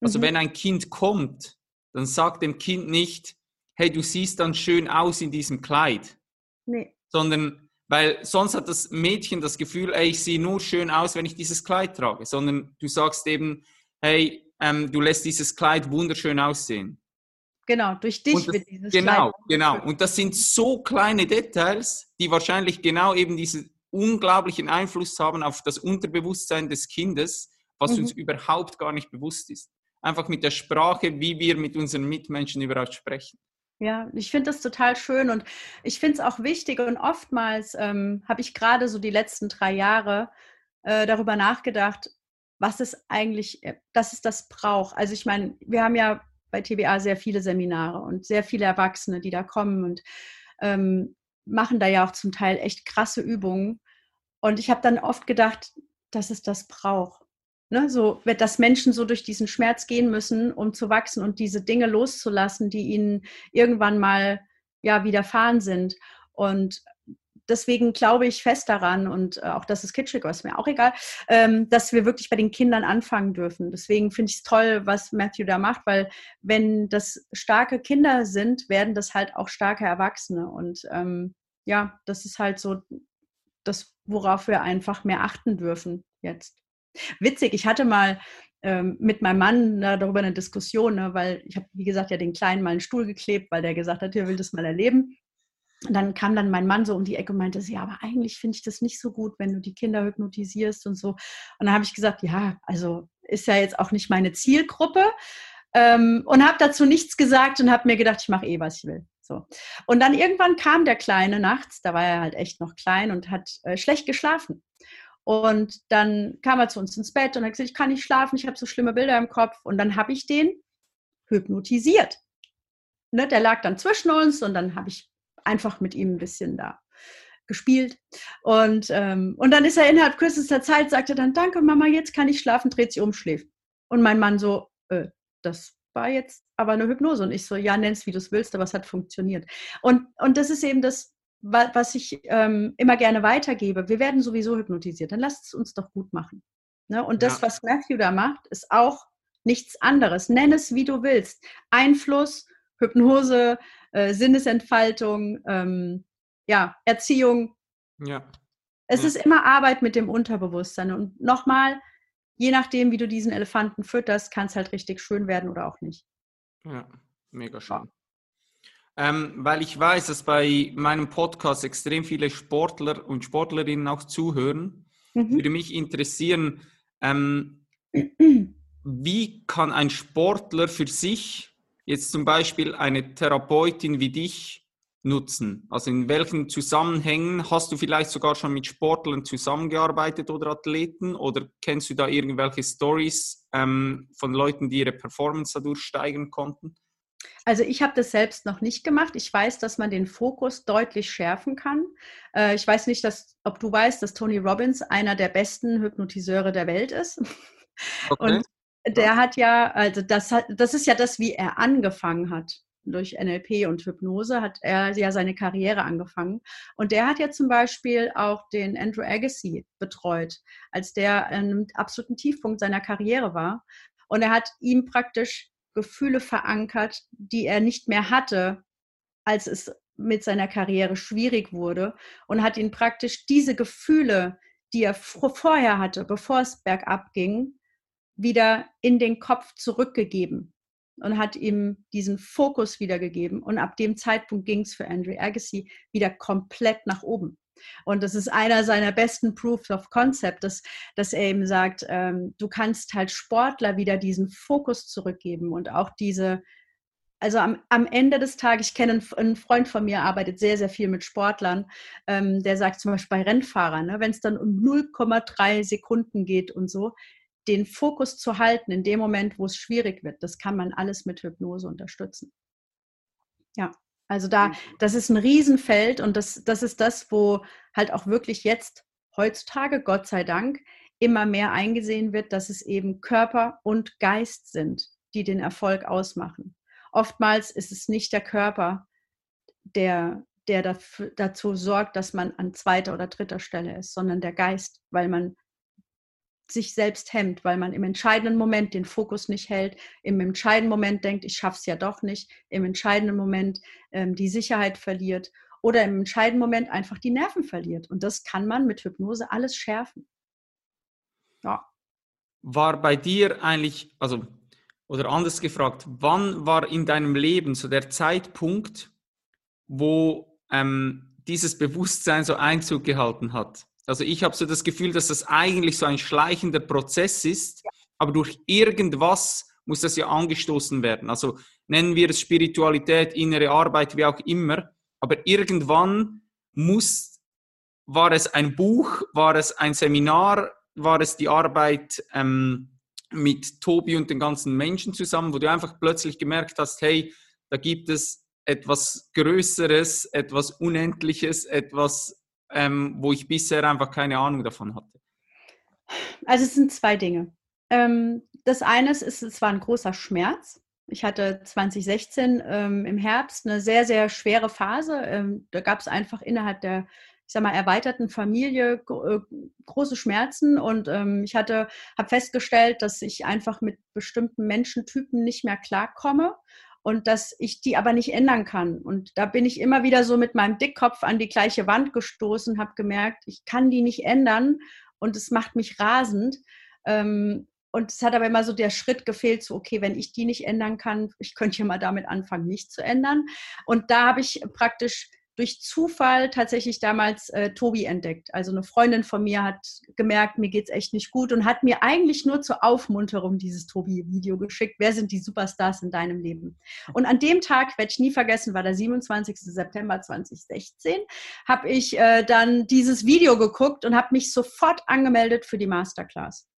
Also mhm. wenn ein Kind kommt, dann sagt dem Kind nicht, hey, du siehst dann schön aus in diesem Kleid. Nee. Sondern, weil sonst hat das Mädchen das Gefühl, ey, ich sehe nur schön aus, wenn ich dieses Kleid trage. Sondern du sagst eben, hey, ähm, du lässt dieses Kleid wunderschön aussehen.
Genau, durch dich
das, wird dieses Genau, genau. Und das sind so kleine Details, die wahrscheinlich genau eben diesen unglaublichen Einfluss haben auf das Unterbewusstsein des Kindes, was mhm. uns überhaupt gar nicht bewusst ist. Einfach mit der Sprache, wie wir mit unseren Mitmenschen überhaupt sprechen.
Ja, ich finde das total schön und ich finde es auch wichtig und oftmals ähm, habe ich gerade so die letzten drei Jahre äh, darüber nachgedacht, was es eigentlich, äh, dass es das braucht. Also ich meine, wir haben ja bei TBA sehr viele Seminare und sehr viele Erwachsene, die da kommen und ähm, machen da ja auch zum Teil echt krasse Übungen. Und ich habe dann oft gedacht, dass es das braucht. Ne, so, dass Menschen so durch diesen Schmerz gehen müssen, um zu wachsen und diese Dinge loszulassen, die ihnen irgendwann mal ja widerfahren sind. Und deswegen glaube ich fest daran und äh, auch das ist kitschig, aber ist mir auch egal, ähm, dass wir wirklich bei den Kindern anfangen dürfen. Deswegen finde ich es toll, was Matthew da macht, weil wenn das starke Kinder sind, werden das halt auch starke Erwachsene. Und ähm, ja, das ist halt so das, worauf wir einfach mehr achten dürfen jetzt. Witzig, ich hatte mal ähm, mit meinem Mann na, darüber eine Diskussion, ne, weil ich habe, wie gesagt, ja den Kleinen mal einen Stuhl geklebt, weil der gesagt hat, er will das mal erleben. Und dann kam dann mein Mann so um die Ecke und meinte, ja, aber eigentlich finde ich das nicht so gut, wenn du die Kinder hypnotisierst und so. Und dann habe ich gesagt, ja, also ist ja jetzt auch nicht meine Zielgruppe ähm, und habe dazu nichts gesagt und habe mir gedacht, ich mache eh, was ich will. So. Und dann irgendwann kam der Kleine nachts, da war er halt echt noch klein und hat äh, schlecht geschlafen. Und dann kam er zu uns ins Bett und hat gesagt, ich kann nicht schlafen, ich habe so schlimme Bilder im Kopf. Und dann habe ich den hypnotisiert. Ne, der lag dann zwischen uns und dann habe ich einfach mit ihm ein bisschen da gespielt. Und, ähm, und dann ist er innerhalb kürzester Zeit, sagte dann, danke Mama, jetzt kann ich schlafen, dreht sich um, schläft. Und mein Mann so, äh, das war jetzt aber eine Hypnose. Und ich so, ja, nenn's wie du es willst, aber es hat funktioniert. Und, und das ist eben das, was ich ähm, immer gerne weitergebe. Wir werden sowieso hypnotisiert, dann lasst es uns doch gut machen. Ne? Und das, ja. was Matthew da macht, ist auch nichts anderes. Nenn es, wie du willst. Einfluss, Hypnose, äh, Sinnesentfaltung, ähm, ja, Erziehung.
Ja.
Es ja. ist immer Arbeit mit dem Unterbewusstsein. Und nochmal, je nachdem, wie du diesen Elefanten fütterst, kann es halt richtig schön werden oder auch nicht.
Ja, mega schön. Ähm, weil ich weiß, dass bei meinem Podcast extrem viele Sportler und Sportlerinnen auch zuhören. Mhm. Würde mich interessieren, ähm, [clears throat] wie kann ein Sportler für sich jetzt zum Beispiel eine Therapeutin wie dich nutzen? Also in welchen Zusammenhängen hast du vielleicht sogar schon mit Sportlern zusammengearbeitet oder Athleten oder kennst du da irgendwelche Stories ähm, von Leuten, die ihre Performance dadurch steigern konnten?
Also ich habe das selbst noch nicht gemacht. Ich weiß, dass man den Fokus deutlich schärfen kann. Äh, ich weiß nicht, dass, ob du weißt, dass Tony Robbins einer der besten Hypnotiseure der Welt ist. [laughs] Okay. Und der hat ja, also das, hat, das ist ja das, wie er angefangen hat. Durch NLP und Hypnose hat er ja seine Karriere angefangen. Und der hat ja zum Beispiel auch den Andrew Agassi betreut, als der einen absoluten Tiefpunkt seiner Karriere war. Und er hat ihm praktisch Gefühle verankert, die er nicht mehr hatte, als es mit seiner Karriere schwierig wurde und hat ihn praktisch diese Gefühle, die er vorher hatte, bevor es bergab ging, wieder in den Kopf zurückgegeben und hat ihm diesen Fokus wiedergegeben. Und ab dem Zeitpunkt ging es für Andrew Agassi wieder komplett nach oben. Und das ist einer seiner besten Proofs of Concept, dass, dass er eben sagt, ähm, du kannst halt Sportler wieder diesen Fokus zurückgeben und auch diese, also am, am Ende des Tages, ich kenne einen, Freund von mir, arbeitet sehr, sehr viel mit Sportlern, ähm, der sagt zum Beispiel bei Rennfahrern, ne, wenn es dann um 0,3 Sekunden geht und so, den Fokus zu halten in dem Moment, wo es schwierig wird, das kann man alles mit Hypnose unterstützen. Ja, also da, das ist ein Riesenfeld und das, das ist das, wo halt auch wirklich jetzt heutzutage, Gott sei Dank, immer mehr eingesehen wird, dass es eben Körper und Geist sind, die den Erfolg ausmachen. Oftmals ist es nicht der Körper, der, der dafür, dazu sorgt, dass man an zweiter oder dritter Stelle ist, sondern der Geist, weil man sich selbst hemmt, weil man im entscheidenden Moment den Fokus nicht hält, im entscheidenden Moment denkt, ich schaffe es ja doch nicht, im entscheidenden Moment ähm, die Sicherheit verliert oder im entscheidenden Moment einfach die Nerven verliert. Und das kann man mit Hypnose alles schärfen.
Ja. War bei dir eigentlich, also, oder anders gefragt, wann war in deinem Leben so der Zeitpunkt, wo ähm, dieses Bewusstsein so Einzug gehalten hat? Also ich habe so das Gefühl, dass das eigentlich so ein schleichender Prozess ist, aber durch irgendwas muss das ja angestoßen werden. Also nennen wir es Spiritualität, innere Arbeit, wie auch immer. Aber irgendwann muss, war es ein Buch, war es ein Seminar, war es die Arbeit ähm, mit Tobi und den ganzen Menschen zusammen, wo du einfach plötzlich gemerkt hast, hey, da gibt es etwas Größeres, etwas Unendliches, etwas ähm, wo ich bisher einfach keine Ahnung davon hatte?
Also es sind zwei Dinge. Ähm, das eine ist, es war ein großer Schmerz. Ich hatte 2016 ähm, im Herbst eine sehr, sehr schwere Phase. Ähm, da gab es einfach innerhalb der, ich sag mal, erweiterten Familie äh, große Schmerzen und ähm, ich habe festgestellt, dass ich einfach mit bestimmten Menschentypen nicht mehr klarkomme und dass ich die aber nicht ändern kann. Und da bin ich immer wieder so mit meinem Dickkopf an die gleiche Wand gestoßen, habe gemerkt, ich kann die nicht ändern und es macht mich rasend. Ähm, und es hat aber immer so der Schritt gefehlt, so, okay, wenn ich die nicht ändern kann, ich könnte ja mal damit anfangen, mich zu ändern. Und da habe ich praktisch durch Zufall tatsächlich damals äh, Tobi entdeckt. Also eine Freundin von mir hat gemerkt, mir geht's echt nicht gut und hat mir eigentlich nur zur Aufmunterung dieses Tobi-Video geschickt. Wer sind die Superstars in deinem Leben? Und an dem Tag, werde ich nie vergessen, war der 27. September 2016, habe ich äh, dann dieses Video geguckt und habe mich sofort angemeldet für die Masterclass,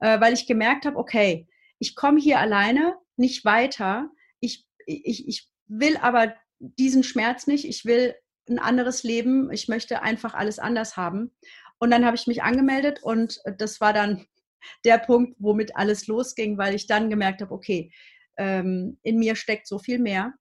äh, weil ich gemerkt habe, okay, ich komme hier alleine nicht weiter. Ich, ich, ich will aber diesen Schmerz nicht, ich will ein anderes Leben, ich möchte einfach alles anders haben. Und dann habe ich mich angemeldet und das war dann [laughs] der Punkt, womit alles losging, weil ich dann gemerkt habe, okay, ähm, in mir steckt so viel mehr.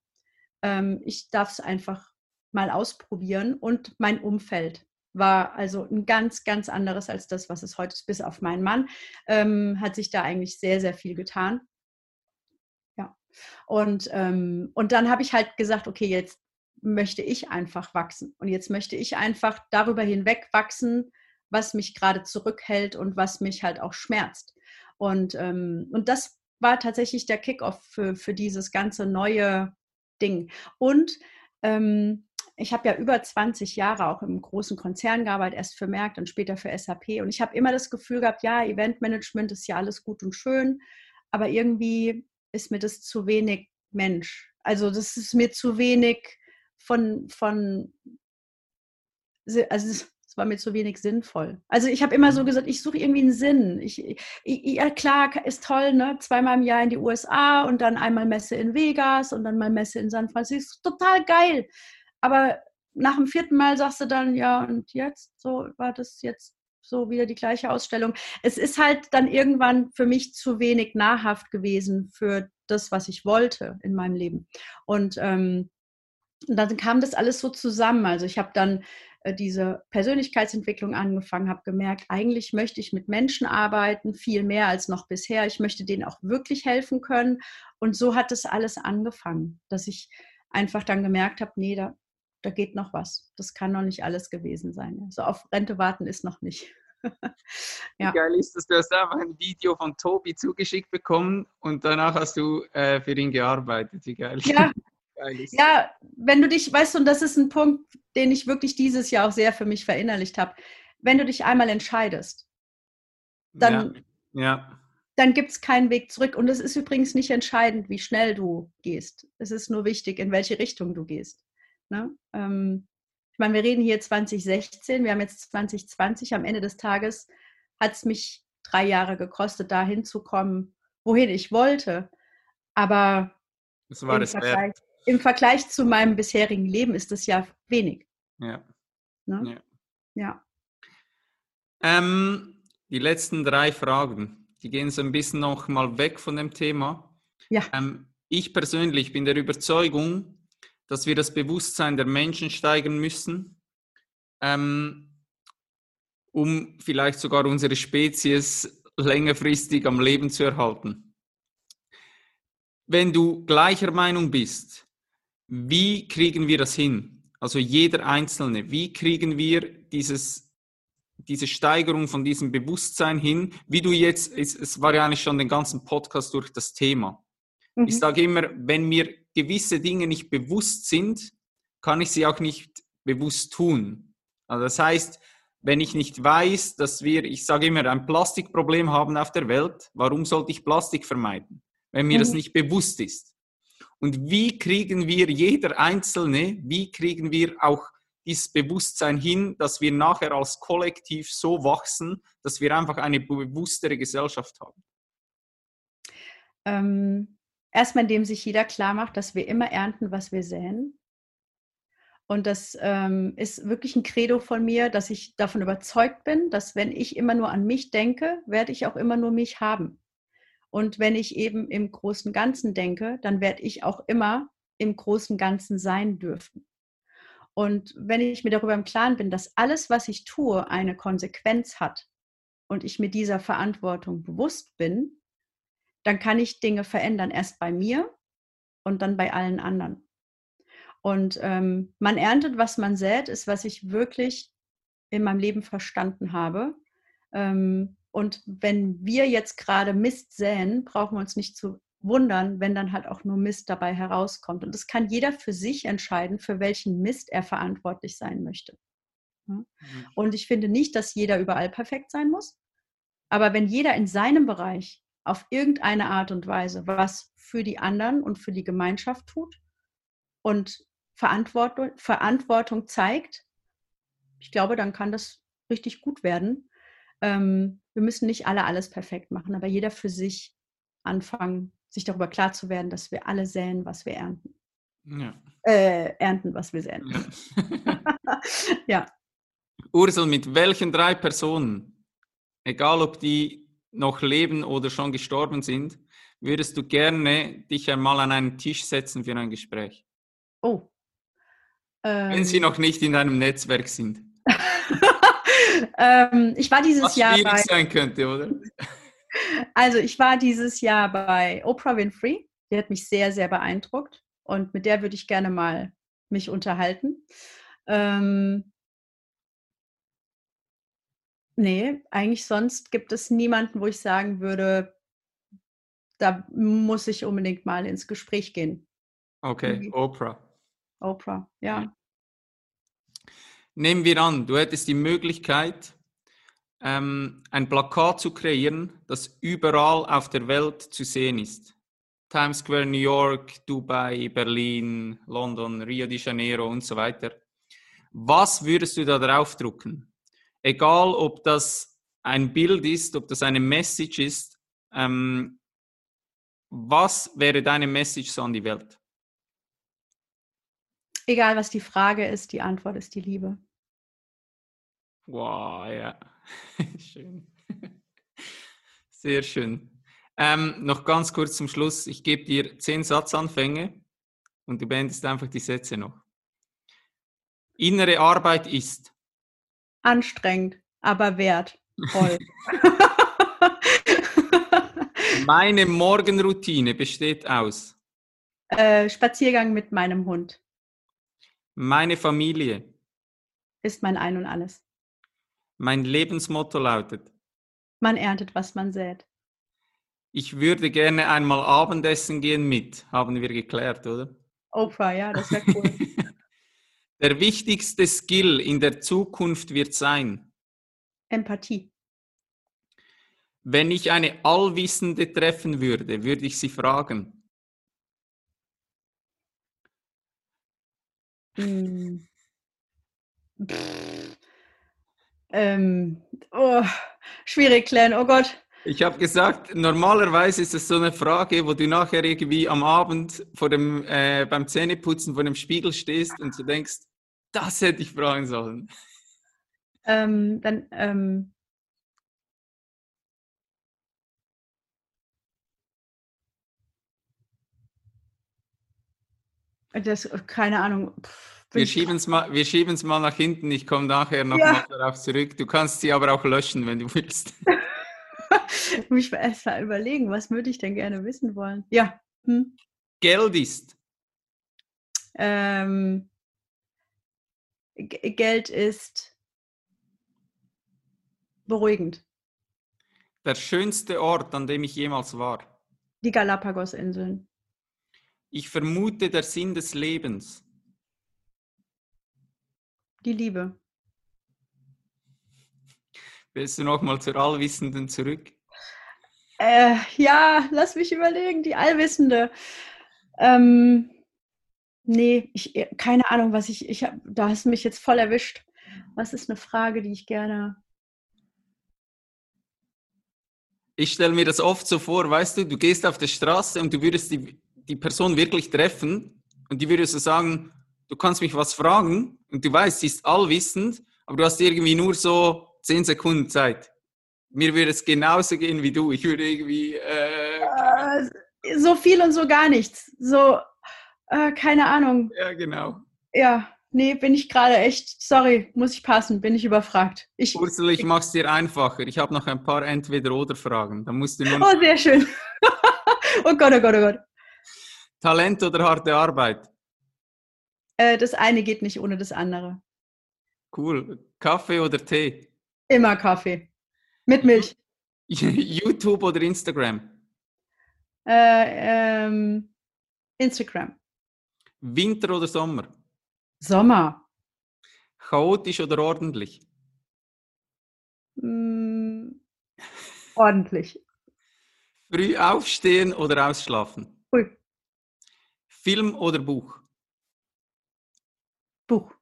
Ähm, ich darf es einfach mal ausprobieren und mein Umfeld war also ein ganz, ganz anderes als das, was es heute ist, bis auf meinen Mann, ähm, hat sich da eigentlich sehr, sehr viel getan. Und, ähm, und dann habe ich halt gesagt, okay, jetzt möchte ich einfach wachsen. Und jetzt möchte ich einfach darüber hinweg wachsen, was mich gerade zurückhält und was mich halt auch schmerzt. Und, ähm, und das war tatsächlich der Kickoff für, für dieses ganze neue Ding. Und ähm, ich habe ja über 20 Jahre auch im großen Konzern gearbeitet, erst für Merck, und später für SAP. Und ich habe immer das Gefühl gehabt, ja, Eventmanagement ist ja alles gut und schön, aber irgendwie ist mir das zu wenig Mensch. Also das ist mir zu wenig von, von also es war mir zu wenig sinnvoll. Also ich habe immer so mhm. gesagt, ich suche irgendwie einen Sinn. Ich, ich, ja klar, ist toll, ne? Zweimal im Jahr in die USA und dann einmal Messe in Vegas und dann mal Messe in San Francisco. Total geil. Aber nach dem vierten Mal sagst du dann, ja, und jetzt? So war das jetzt so wieder die gleiche Ausstellung. Es ist halt dann irgendwann für mich zu wenig nahrhaft gewesen für das, was ich wollte in meinem Leben. Und, ähm, dann kam das alles so zusammen. Also ich habe dann äh, diese Persönlichkeitsentwicklung angefangen, habe gemerkt, eigentlich möchte ich mit Menschen arbeiten, viel mehr als noch bisher. Ich möchte denen auch wirklich helfen können. Und so hat das alles angefangen, dass ich einfach dann gemerkt habe, nee, da, da geht noch was. Das kann noch nicht alles gewesen sein. So auf Rente warten ist noch nicht. [laughs]
ja. Wie geil ist das? Du hast einfach ein Video von Tobi zugeschickt bekommen und danach hast du äh, für ihn gearbeitet. Wie geil.
Ja. [laughs] geil ja, wenn du dich, weißt du, und das ist ein Punkt, den ich wirklich dieses Jahr auch sehr für mich verinnerlicht habe. Wenn du dich einmal entscheidest, dann, ja. ja. dann gibt es keinen Weg zurück. Und es ist übrigens nicht entscheidend, wie schnell du gehst. Es ist nur wichtig, in welche Richtung du gehst. Ne? Ähm, ich meine, wir reden hier 2016, wir haben jetzt 2020. Am Ende des Tages hat es mich drei Jahre gekostet, da hinzukommen, wohin ich wollte. Aber
das war im, das
Vergleich, im Vergleich zu meinem bisherigen Leben ist das ja wenig.
Ja.
Ne?
Ja. ja. Ähm, die letzten drei Fragen, die gehen so ein bisschen noch mal weg von dem Thema.
Ja.
Ähm, ich persönlich bin der Überzeugung, dass wir das Bewusstsein der Menschen steigern müssen, ähm, um vielleicht sogar unsere Spezies längerfristig am Leben zu erhalten. Wenn du gleicher Meinung bist, wie kriegen wir das hin? Also jeder Einzelne, wie kriegen wir dieses, diese Steigerung von diesem Bewusstsein hin? Wie du jetzt, es, war ja eigentlich schon den ganzen Podcast durch das Thema. Mhm. Ich sage immer, wenn mir gewisse Dinge nicht bewusst sind, kann ich sie auch nicht bewusst tun. Also das heißt, wenn ich nicht weiß, dass wir, ich sage immer, ein Plastikproblem haben auf der Welt, warum sollte ich Plastik vermeiden, wenn mir mhm. das nicht bewusst ist? Und wie kriegen wir jeder Einzelne, wie kriegen wir auch dieses Bewusstsein hin, dass wir nachher als Kollektiv so wachsen, dass wir einfach eine bewusstere Gesellschaft haben?
Ähm, erstmal, indem sich jeder klar macht, dass wir immer ernten, was wir säen. Und das ähm, ist wirklich ein Credo von mir, dass ich davon überzeugt bin, dass wenn ich immer nur an mich denke, werde ich auch immer nur mich haben. Und wenn ich eben im großen Ganzen denke, dann werde ich auch immer im großen Ganzen sein dürfen. Und wenn ich mir darüber im Klaren bin, dass alles, was ich tue, eine Konsequenz hat und ich mir dieser Verantwortung bewusst bin, dann kann ich Dinge verändern. Erst bei mir und dann bei allen anderen. Und ähm, man erntet, was man sät, ist, was ich wirklich in meinem Leben verstanden habe. Ähm, und wenn wir jetzt gerade Mist säen, brauchen wir uns nicht zu wundern, wenn dann halt auch nur Mist dabei herauskommt. Und das kann jeder für sich entscheiden, für welchen Mist er verantwortlich sein möchte. Mhm. Und ich finde nicht, dass jeder überall perfekt sein muss. Aber wenn jeder in seinem Bereich auf irgendeine Art und Weise was für die anderen und für die Gemeinschaft tut und Verantwortung, Verantwortung zeigt, ich glaube, dann kann das richtig gut werden. Ähm, wir müssen nicht alle alles perfekt machen, aber jeder für sich anfangen, sich darüber klar zu werden, dass wir alle säen, was wir ernten. Ja. Äh, ernten, was wir säen.
Ja. [laughs] ja. Ursel, mit welchen drei Personen, egal ob die noch leben oder schon gestorben sind, würdest du gerne dich einmal an einen Tisch setzen für ein Gespräch?
Oh.
Ähm, Wenn sie ähm. noch nicht in deinem Netzwerk sind. [laughs]
ähm, ich war dieses
Was
Jahr
schwierig bei, sein könnte, oder? [laughs]
Also ich war dieses Jahr bei Oprah Winfrey. Die hat mich sehr, sehr beeindruckt und mit der würde ich gerne mal mich unterhalten. Ähm, nee, eigentlich sonst gibt es niemanden, wo ich sagen würde, da muss ich unbedingt mal ins Gespräch gehen.
Okay, mhm. Oprah.
Oprah, ja.
Nehmen wir an, du hättest die Möglichkeit, ähm, ein Plakat zu kreieren, das überall auf der Welt zu sehen ist. Times Square, New York, Dubai, Berlin, London, Rio de Janeiro und so weiter. Was würdest du da draufdrucken? Egal, ob das ein Bild ist, ob das eine Message ist, ähm, was wäre deine Message so an die Welt?
Egal, was die Frage ist, die Antwort ist die Liebe.
Wow, ja. [laughs] schön. [laughs] Sehr schön. Ähm, noch ganz kurz zum Schluss. Ich gebe dir zehn Satzanfänge und du beendest einfach die Sätze noch. Innere Arbeit ist
anstrengend, aber wert. Voll. [laughs]
Meine Morgenroutine besteht aus
äh, Spaziergang mit meinem Hund.
Meine Familie
ist mein Ein und alles.
Mein Lebensmotto lautet.
Man erntet, was man sät.
Ich würde gerne einmal Abendessen gehen mit, haben wir geklärt, oder?
Oprah, ja, das wäre cool. [laughs]
der wichtigste Skill in der Zukunft wird sein.
Empathie.
Wenn ich eine Allwissende treffen würde, würde ich sie fragen.
Hm. Ähm, oh, schwierig, Glenn, oh Gott.
Ich habe gesagt, normalerweise ist es so eine Frage, wo du nachher irgendwie am Abend vor dem, äh, beim Zähneputzen vor dem Spiegel stehst und du denkst, das hätte ich fragen sollen.
Ähm, dann, ähm, das, keine Ahnung. Pff
wir schieben es mal, mal nach hinten. Ich komme nachher noch ja. mal darauf zurück. Du kannst sie aber auch löschen, wenn du willst. [laughs]
ich muss erst mal überlegen, was würde ich denn gerne wissen wollen? Ja. Hm.
Geld ist.
Ähm, Geld ist beruhigend.
Der schönste Ort, an dem ich jemals war.
Die Galapagos-Inseln.
Ich vermute der Sinn des Lebens.
Die Liebe.
Willst du nochmal zur Allwissenden zurück?
Äh, ja, lass mich überlegen, die Allwissende. Ähm, nee, ich, äh, keine Ahnung, was ich, ich hab, da hast du mich jetzt voll erwischt. Was ist eine Frage, die ich gerne.
Ich stelle mir das oft so vor, weißt du, du gehst auf der Straße und du würdest die, die Person wirklich treffen und die würde so sagen, du kannst mich was fragen und du weißt, sie ist allwissend, aber du hast irgendwie nur so zehn Sekunden Zeit. Mir würde es genauso gehen wie du. Ich würde irgendwie. Äh,
äh, so viel und so gar nichts. So, äh, keine Ahnung.
Ja, genau.
Ja, nee, bin ich gerade echt, sorry, muss ich passen, bin ich überfragt. Ich,
Ursula, ich mache es dir einfacher. Ich habe noch ein paar Entweder-Oder-Fragen. Da musst du nur.
Oh, sehr schön. [laughs] oh Gott, oh Gott, oh Gott.
Talent oder harte Arbeit?
Äh, das eine geht nicht ohne das andere.
Cool. Kaffee oder Tee?
Immer Kaffee. Mit Milch. [laughs]
YouTube oder Instagram?
Äh, ähm, Instagram.
Winter oder Sommer?
Sommer.
Chaotisch oder ordentlich?
Mm, ordentlich.
Früh aufstehen oder ausschlafen?
Früh.
Film oder Buch?
Buch.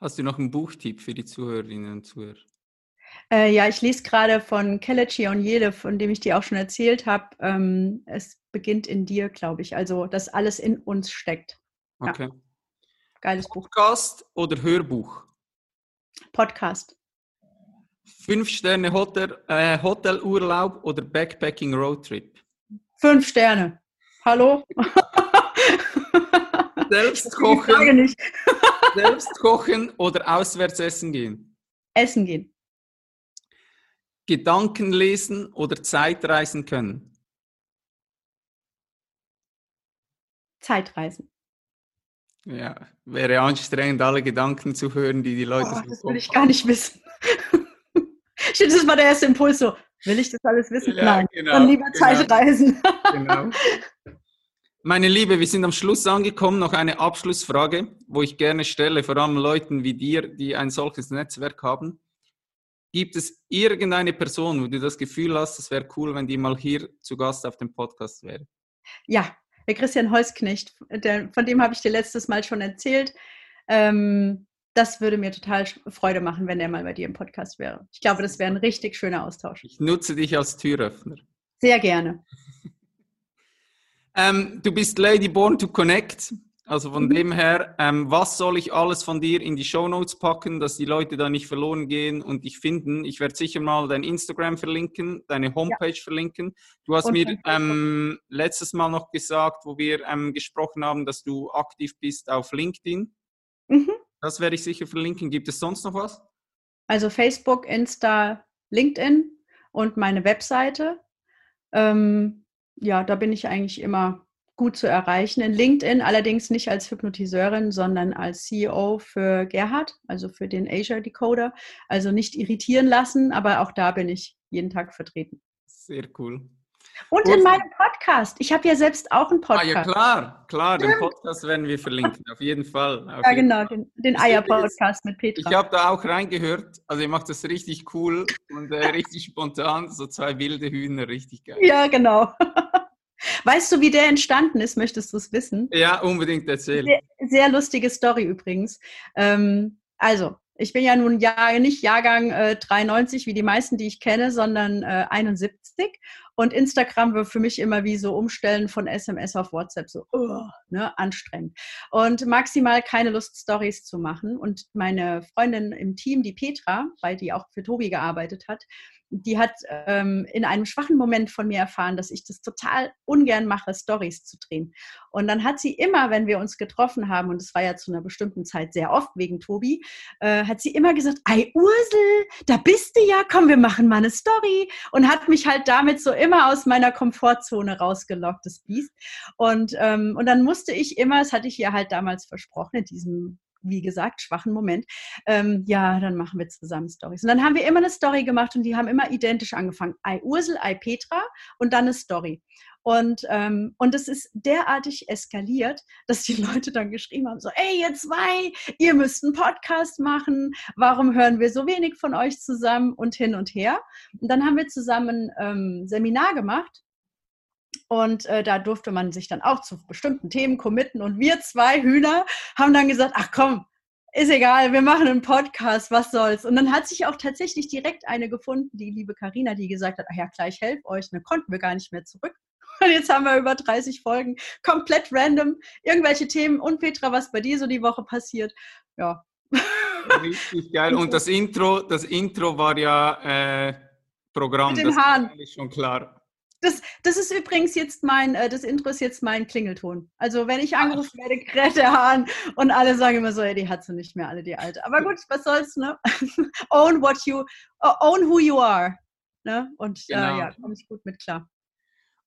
Hast du noch einen Buchtipp für die Zuhörerinnen und Zuhörer?
Äh, ja, ich lese gerade von Kelechi Onyele, von dem ich dir auch schon erzählt habe. Ähm, es beginnt in dir, glaube ich. Also, dass alles in uns steckt.
Okay.
Ja. Geiles Buch.
Podcast oder Hörbuch?
Podcast.
Fünf Sterne Hotel, äh, Hotelurlaub oder Backpacking Roadtrip?
Fünf Sterne. Hallo? [laughs]
Selbst kochen,
nicht. [laughs]
selbst kochen oder auswärts essen gehen?
Essen gehen.
Gedanken lesen oder Zeitreisen können?
Zeitreisen.
Ja, wäre anstrengend, alle Gedanken zu hören, die die Leute
Oh,
so
das will ich gar nicht wissen. [laughs] Das war der erste Impuls so. Will ich das alles wissen?
Ja,
Nein.
genau,
Dann lieber
genau.
Zeitreisen. [laughs]
Genau. Meine Liebe, wir sind am Schluss angekommen. Noch eine Abschlussfrage, wo ich gerne stelle, vor allem Leuten wie dir, die ein solches Netzwerk haben. Gibt es irgendeine Person, wo du das Gefühl hast, es wäre cool, wenn die mal hier zu Gast auf dem Podcast wäre?
Ja, der Christian Holzknecht, der, von dem habe ich dir letztes Mal schon erzählt. Ähm, das würde mir total Freude machen, wenn er mal bei dir im Podcast wäre. Ich glaube, das wäre ein richtig schöner Austausch.
Ich nutze dich als Türöffner.
Sehr gerne. [laughs]
Ähm, du bist Lady Born to Connect. Also von
Mhm.
dem her, ähm, was soll ich alles von dir in die Show Notes packen, dass die Leute da nicht verloren gehen und dich finden? Ich werde sicher mal dein Instagram verlinken, deine Homepage verlinken. Du hast
Und
mir ähm, letztes Mal noch gesagt, wo wir ähm, gesprochen haben, dass du aktiv bist auf LinkedIn.
Mhm.
Das werde ich sicher verlinken. Gibt es sonst noch was?
Also Facebook, Insta, LinkedIn und meine Webseite. Ähm, ja, da bin ich eigentlich immer gut zu erreichen. In LinkedIn allerdings nicht als Hypnotiseurin, sondern als CEO für Gerhard, also für den Asia Decoder. Also nicht irritieren lassen, aber auch da bin ich jeden Tag vertreten.
Sehr cool.
Und in meinem Podcast. Ich habe ja selbst auch einen
Ah ja,
Podcast.
klar, klar, den Podcast werden wir verlinken, auf jeden Fall. Auf
Ja,
jeden
genau, den, den
ist,
Eier-Podcast mit
Ich
Petra.
habe da auch reingehört. Also ihr macht das richtig cool und äh, richtig spontan. So zwei wilde Hühner, richtig geil.
Ja, genau. [laughs] Weißt du, wie der entstanden ist? Möchtest du es wissen?
Ja, unbedingt erzählen.
Sehr, sehr lustige Story übrigens. Ähm, also, ich bin ja nun Jahr, nicht Jahrgang äh, 93 wie die meisten, die ich kenne, sondern äh, 71. Und Instagram wird für mich immer wie so umstellen von SMS auf WhatsApp, so oh, ne, anstrengend. Und maximal keine Lust, Stories zu machen. Und meine Freundin im Team, die Petra, weil die auch für Tobi gearbeitet hat, die hat ähm, in einem schwachen Moment von mir erfahren, dass ich das total ungern mache, Stories zu drehen. Und dann hat sie immer, wenn wir uns getroffen haben, und es war ja zu einer bestimmten Zeit sehr oft wegen Tobi, äh, hat sie immer gesagt, Ei Ursel, da bist du ja, komm, wir machen mal eine Story. Und hat mich halt damit so immer aus meiner Komfortzone rausgelockt, das Biest. Und, ähm, und dann musste ich immer, das hatte ich ihr halt damals versprochen, in diesem wie gesagt, schwachen Moment, ähm, ja, dann machen wir zusammen Stories. Und dann haben wir immer eine Story gemacht und die haben immer identisch angefangen. Ei Ursel, Ei Petra und dann eine Story. Und, ähm, und es ist derartig eskaliert, dass die Leute dann geschrieben haben, so, ey, ihr zwei, ihr müsst einen Podcast machen, warum hören wir so wenig von euch zusammen und hin und her. Und dann haben wir zusammen ähm, Seminar gemacht und äh, da durfte man sich dann auch zu bestimmten Themen committen. Und wir zwei Hühner haben dann gesagt, ach komm, ist egal, wir machen einen Podcast, was soll's. Und dann hat sich auch tatsächlich direkt eine gefunden, die liebe Karina, die gesagt hat, ach ja, klar, ich helfe euch. Und dann konnten wir gar nicht mehr zurück. Und jetzt haben wir über 30 Folgen, komplett random, irgendwelche Themen. Und Petra, was bei dir so die Woche passiert? Ja. [laughs]
Richtig geil. Und das Intro, das Intro war ja äh, Programm.
Mit den
das ist
Haaren.
eigentlich schon klar.
Das, das ist übrigens jetzt mein, äh, das Intro ist jetzt mein Klingelton. Also wenn ich angerufen werde, kräht der Hahn und alle sagen immer so, ey, die hat sie nicht mehr, alle die alte. Aber gut, was soll's, ne? [laughs] own what you, own who you are. Ne? Und
Genau.
äh, ja, komme ich gut mit klar.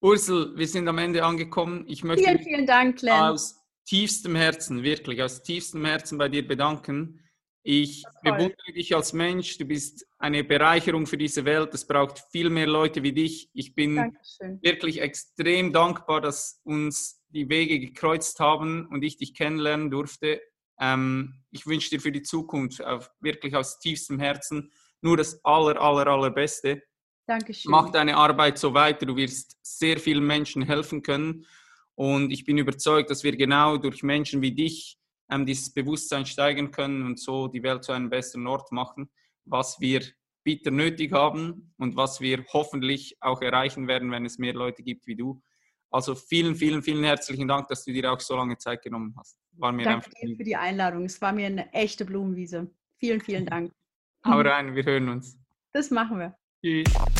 Ursel, wir sind am Ende angekommen. Ich möchte
vielen, vielen Dank, Glenn.
aus tiefstem Herzen, wirklich aus tiefstem Herzen bei dir bedanken. Ich bewundere dich als Mensch. Du bist eine Bereicherung für diese Welt. Es braucht viel mehr Leute wie dich. Ich bin Dankeschön. wirklich extrem dankbar, dass uns die Wege gekreuzt haben und ich dich kennenlernen durfte. Ähm, ich wünsche dir für die Zukunft auf, wirklich aus tiefstem Herzen nur das aller, aller, allerbeste.
Dankeschön.
Mach deine Arbeit so weiter. Du wirst sehr vielen Menschen helfen können. Und ich bin überzeugt, dass wir genau durch Menschen wie dich ähm, dieses Bewusstsein steigern können und so die Welt zu einem besseren Ort machen, was wir bitter nötig haben und was wir hoffentlich auch erreichen werden, wenn es mehr Leute gibt wie du. Also vielen, vielen, vielen herzlichen Dank, dass du dir auch so lange Zeit genommen hast.
War mir Danke dir für die Einladung. Es war mir eine echte Blumenwiese. Vielen, vielen [laughs] Dank.
Hau rein, wir hören uns.
Das machen wir.
Tschüss.